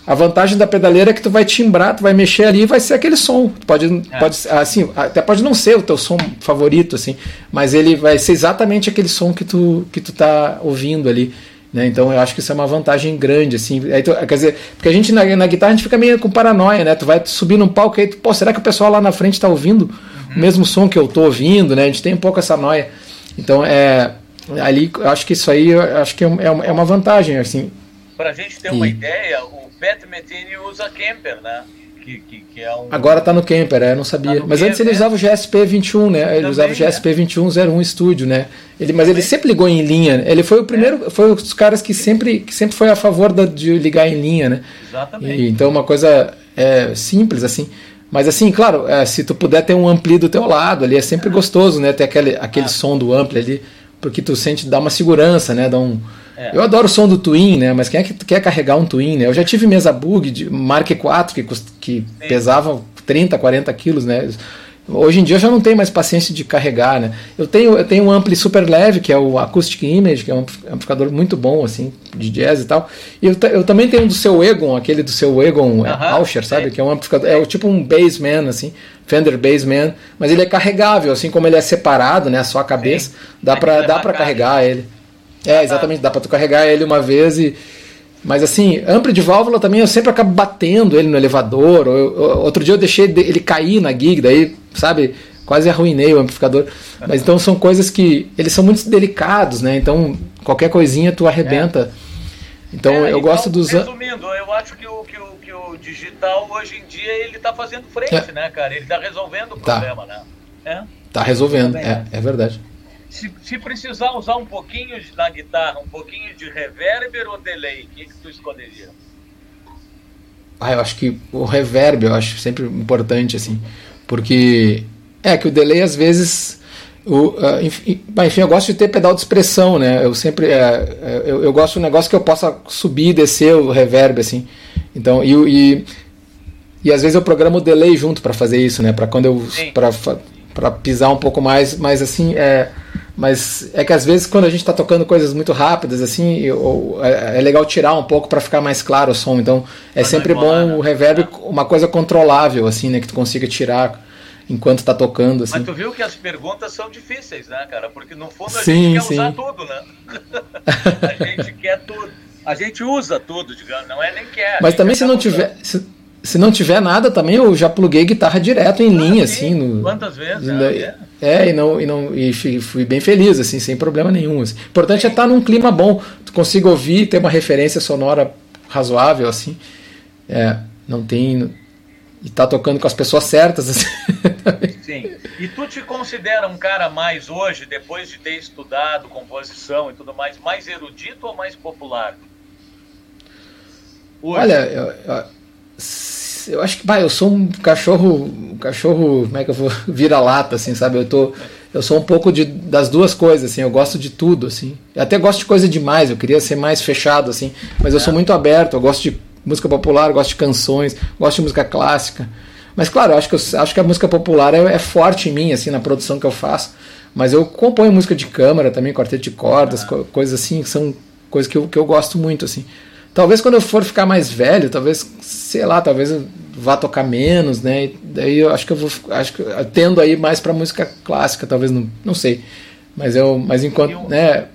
S2: a vantagem da pedaleira é que tu vai timbrar, tu vai mexer ali e vai ser aquele som. Pode, é. pode, assim, até pode não ser o teu som favorito, assim, mas ele vai ser exatamente aquele som que tu, que tu tá ouvindo ali. Né? Então eu acho que isso é uma vantagem grande, assim. Aí tu, quer dizer, porque a gente na, na, guitarra a gente fica meio com paranoia, né? Tu vai subir num palco aí, tu, pô, será que o pessoal lá na frente está ouvindo uhum. o mesmo som que eu tô ouvindo, né? A gente tem um pouco essa noia. Então é ali, eu acho que isso aí, acho que é, é uma vantagem, assim.
S1: Para a gente ter e... uma ideia, o Pat Metheny usa Kemper, né? Que, que, que é um...
S2: Agora tá no Kemper, é, não sabia. Tá mas antes ele usava o GSP 21, né? Ele Também, usava o GSP 2101 Studio, né? Ele, mas ele sempre ligou em linha. Ele foi o primeiro, é. foi um dos caras que sempre, que sempre foi a favor da, de ligar em linha, né?
S1: Exatamente.
S2: E, então uma coisa é, simples assim. Mas assim, claro, é, se tu puder ter um ampli do teu lado ali, é sempre gostoso, né? Ter aquele, aquele ah. som do ampli ali, porque tu sente, dá uma segurança, né? Dá um, é. Eu adoro o som do Twin, né? Mas quem é que quer carregar um Twin, né? Eu já tive mesa bug de Mark IV que, que pesava 30, 40 quilos, né? Hoje em dia eu já não tenho mais paciência de carregar, né? Eu tenho, eu tenho um ampli super leve, que é o Acoustic Image, que é um amplificador muito bom, assim, de jazz e tal. E eu, eu também tenho do seu Egon, aquele do seu Egon uh -huh, Auscher, sabe? Que é um amplificador, é tipo um Bassman, assim, Fender Bassman, mas ele é carregável, assim como ele é separado, né? Só a cabeça, Sim. dá para dá para carregar ele. É, exatamente, dá para tu carregar ele uma vez e. Mas assim, ampli de válvula também eu sempre acabo batendo ele no elevador. Ou, ou, outro dia eu deixei ele cair na gig, daí, sabe, quase arruinei o amplificador. Mas então são coisas que. Eles são muito delicados, né? Então qualquer coisinha tu arrebenta. É. Então é, eu então, gosto dos.
S1: Resumindo, eu acho que o, que o, que o digital hoje em dia ele está fazendo frente, é. né, cara? Ele está resolvendo o tá. problema, né?
S2: É. Tá resolvendo, é, é verdade
S1: se, se precisar usar um pouquinho de, na guitarra, um pouquinho de reverb ou delay, o que, que tu escolheria?
S2: Ah, eu acho que o reverb eu acho sempre importante, assim, porque é que o delay às vezes. O, uh, enfim, enfim, eu gosto de ter pedal de expressão, né? Eu sempre. Uh, eu, eu gosto de um negócio que eu possa subir e descer o reverb, assim. Então, e, e, e às vezes eu programo o delay junto para fazer isso, né? Para quando eu. para pisar um pouco mais, mas assim. É, mas é que às vezes quando a gente está tocando coisas muito rápidas assim, eu, é, é, legal tirar um pouco para ficar mais claro o som. Então é Mas sempre bom né? o reverb, é. uma coisa controlável assim, né, que tu consiga tirar enquanto está tocando assim.
S1: Mas tu viu que as perguntas são difíceis, né, cara? Porque no fundo a sim, gente quer sim. usar tudo, né? (laughs) a gente quer tudo. A gente usa tudo, digamos, não é nem quer.
S2: Mas também se não tiver se, se não tiver nada também, eu já pluguei guitarra direto em ah, linha, sim. assim. No,
S1: Quantas vezes?
S2: é, é, e, não, e, não, e fui bem feliz, assim, sem problema nenhum. Assim. O importante é estar num clima bom, tu consiga ouvir, ter uma referência sonora razoável, assim. É, não tem. E tá tocando com as pessoas certas, (laughs) assim.
S1: Sim. E tu te considera um cara mais hoje, depois de ter estudado composição e tudo mais, mais erudito ou mais popular?
S2: Hoje. Olha, eu, eu, eu acho que, bah, eu sou um cachorro, um cachorro, como é que eu vou, (laughs) vira-lata, assim, sabe? Eu tô, eu sou um pouco de, das duas coisas, assim, eu gosto de tudo, assim. Eu até gosto de coisa demais, eu queria ser mais fechado, assim, mas eu sou muito aberto, eu gosto de música popular, gosto de canções, gosto de música clássica. Mas claro, eu acho que, eu, acho que a música popular é, é, forte em mim, assim, na produção que eu faço. Mas eu componho música de câmara também, quarteto de cordas, ah. co coisas assim, que são coisas que eu, que eu gosto muito, assim. Talvez quando eu for ficar mais velho, talvez, sei lá, talvez eu vá tocar menos, né? E daí eu acho que eu vou acho que eu tendo aí mais para música clássica, talvez não, não sei. Mas eu, mas enquanto, um, né?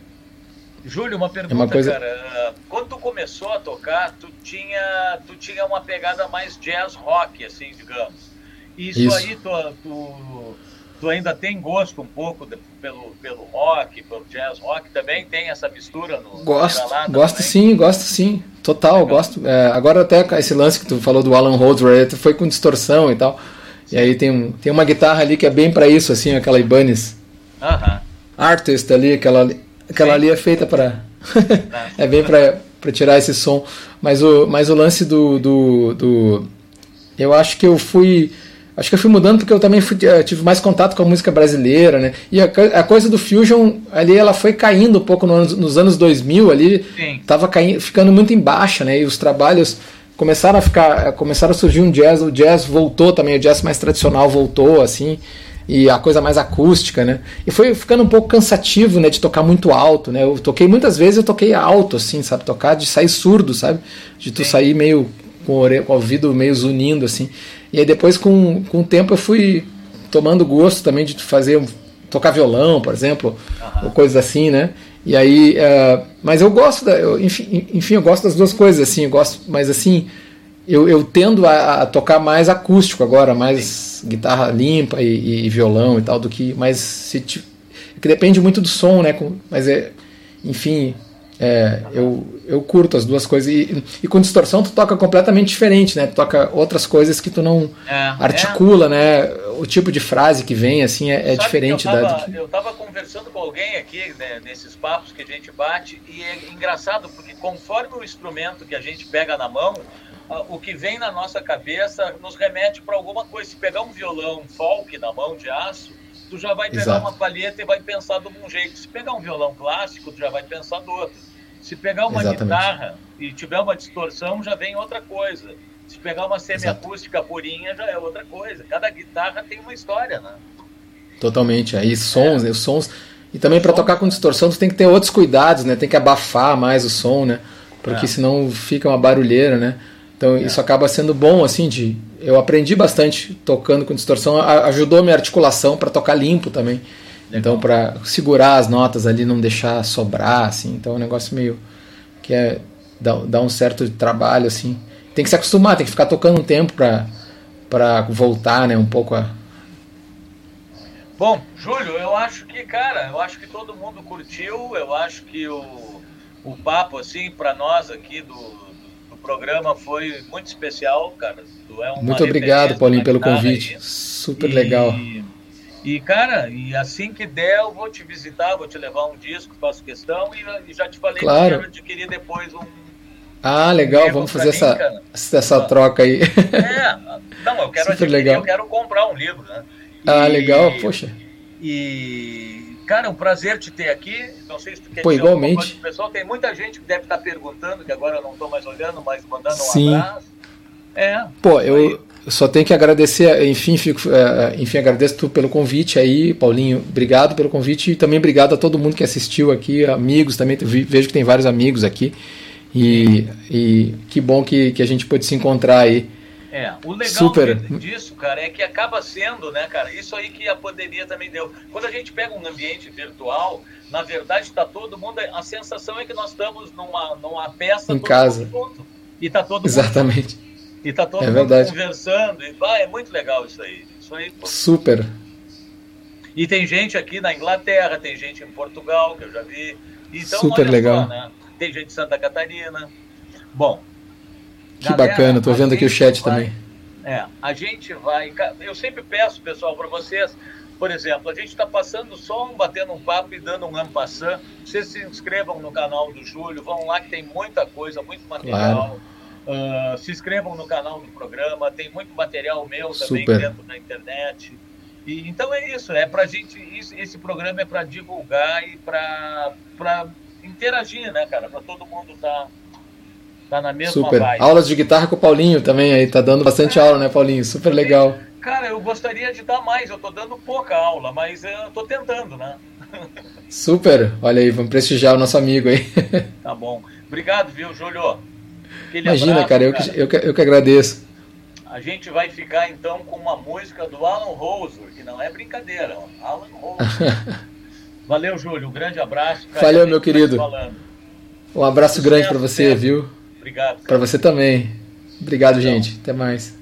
S1: Júlio, uma pergunta, é uma coisa... cara. Quando tu começou a tocar, tu tinha, tu tinha uma pegada mais jazz rock, assim, digamos. Isso, Isso. aí tu, tu tu ainda tem gosto um pouco de, pelo, pelo rock, pelo jazz rock também? Tem essa mistura no
S2: Gosto, gosto também? sim, gosto sim. Total, Legal. gosto. É, agora até esse lance que tu falou do Alan Holdsworth foi com distorção e tal. Sim. E aí tem, um, tem uma guitarra ali que é bem para isso, assim, aquela Ibanez uh -huh. Artist ali, aquela, aquela ali é feita para... (laughs) é bem para tirar esse som. Mas o, mas o lance do, do, do... Eu acho que eu fui Acho que eu fui mudando porque eu também fui, eh, tive mais contato com a música brasileira, né? E a, a coisa do fusion ali, ela foi caindo um pouco no, nos anos 2000 ali, Sim. tava caindo, ficando muito em baixa, né? E os trabalhos começaram a ficar, eh, começaram a surgir um jazz, o jazz voltou também, o jazz mais tradicional voltou, assim, e a coisa mais acústica, né? E foi ficando um pouco cansativo, né, de tocar muito alto, né? Eu toquei muitas vezes, eu toquei alto, assim, sabe? Tocar de sair surdo, sabe? De tu Sim. sair meio com o, com o ouvido meio zunindo, assim. E aí depois, com, com o tempo, eu fui tomando gosto também de fazer tocar violão, por exemplo, uhum. ou coisas assim, né? E aí, uh, mas eu gosto da, eu, enfim, enfim, eu gosto das duas coisas, assim, eu gosto, mas assim, eu, eu tendo a, a tocar mais acústico agora, mais Sim. guitarra limpa e, e, violão e tal, do que, mas se, que depende muito do som, né? Mas é, enfim, é, eu, eu curto as duas coisas. E, e, com distorção tu toca completamente diferente, né? Tu toca outras coisas que tu não é, articula, é. né? O tipo de frase que vem, assim, é, é diferente
S1: eu tava,
S2: da.
S1: Eu tava conversando com alguém aqui, né, nesses papos que a gente bate, e é engraçado, porque conforme o instrumento que a gente pega na mão, o que vem na nossa cabeça nos remete para alguma coisa. Se pegar um violão folk na mão de aço, tu já vai pegar Exato. uma palheta e vai pensar de um jeito. Se pegar um violão clássico, tu já vai pensar do outro. Se pegar uma Exatamente. guitarra e tiver uma distorção, já vem outra coisa. Se pegar uma semiacústica purinha, já é outra coisa. Cada guitarra tem uma história, né?
S2: Totalmente. Aí sons, é. os sons. E também para tocar com distorção, tu tem que ter outros cuidados, né? Tem que abafar mais o som, né? Porque é. senão fica uma barulheira, né? Então é. isso acaba sendo bom, assim, de. Eu aprendi bastante tocando com distorção, ajudou a minha articulação para tocar limpo também. Então, para segurar as notas ali, não deixar sobrar, assim. Então, é um negócio meio que é dá, dá um certo trabalho, assim. Tem que se acostumar, tem que ficar tocando um tempo para para voltar, né, um pouco a
S1: Bom, Júlio, eu acho que, cara, eu acho que todo mundo curtiu, eu acho que o, o papo, assim, para nós aqui do, do programa foi muito especial, cara.
S2: É muito obrigado, Paulinho, pelo convite. Aí. Super e... legal.
S1: E, cara, e assim que der, eu vou te visitar, vou te levar um disco, faço questão, e, e já te falei
S2: claro. que
S1: quero adquirir depois um.
S2: Ah, legal, um vamos fazer essa, essa ah. troca aí.
S1: É, não, eu quero Super adquirir, legal. eu quero comprar um livro, né?
S2: Ah, e, ah, legal, poxa.
S1: E, cara, um prazer te ter aqui. Não sei se tu quer
S2: Pô, igualmente.
S1: Pessoal, tem muita gente que deve estar perguntando, que agora eu não estou mais olhando, mas mandando um Sim. abraço.
S2: É. Pô, eu, eu só tenho que agradecer, enfim, fico, é, enfim, agradeço tu pelo convite aí, Paulinho. Obrigado pelo convite e também obrigado a todo mundo que assistiu aqui, amigos também. Vejo que tem vários amigos aqui. E, e que bom que, que a gente pôde se encontrar aí.
S1: É, o legal Super. disso, cara, é que acaba sendo, né, cara, isso aí que a pandemia também deu. Quando a gente pega um ambiente virtual, na verdade está todo mundo, a sensação é que nós estamos numa, numa peça
S2: em casa.
S1: Junto, e tá todo
S2: Exatamente.
S1: Mundo e tá todo
S2: é
S1: mundo conversando. E, ah, é muito legal isso aí. Isso aí pô.
S2: Super.
S1: E tem gente aqui na Inglaterra, tem gente em Portugal, que eu já vi. Então,
S2: Super legal.
S1: Só, né? Tem gente de Santa Catarina. Bom.
S2: Que galera, bacana, tô vendo aqui o chat vai, também.
S1: É, a gente vai. Eu sempre peço, pessoal, para vocês. Por exemplo, a gente está passando só um, batendo um papo e dando um ampassã. Vocês se inscrevam no canal do Júlio, vão lá que tem muita coisa, muito material. Claro Uh, se inscrevam no canal do programa, tem muito material meu também Super. dentro da internet. E, então é isso, é pra gente. Isso, esse programa é para divulgar e para interagir, né, cara? Para todo mundo tá, tá na mesma
S2: Super.
S1: Vibe.
S2: Aulas de guitarra com o Paulinho também aí, tá dando bastante é, aula, né, Paulinho? Super legal.
S1: Cara, eu gostaria de dar mais, eu tô dando pouca aula, mas eu tô tentando, né?
S2: Super, olha aí, vamos prestigiar o nosso amigo aí.
S1: Tá bom. Obrigado, viu, Júlio?
S2: Aquele Imagina, abraço, cara, eu, cara. Que, eu, que, eu que agradeço.
S1: A gente vai ficar então com uma música do Alan Roser, que não é brincadeira, ó. Alan Roser. (laughs) Valeu, Júlio. Um grande abraço.
S2: Cara, Valeu, meu querido. Um abraço grande para você, viu?
S1: Obrigado.
S2: Para você também. Obrigado, então. gente. Até mais.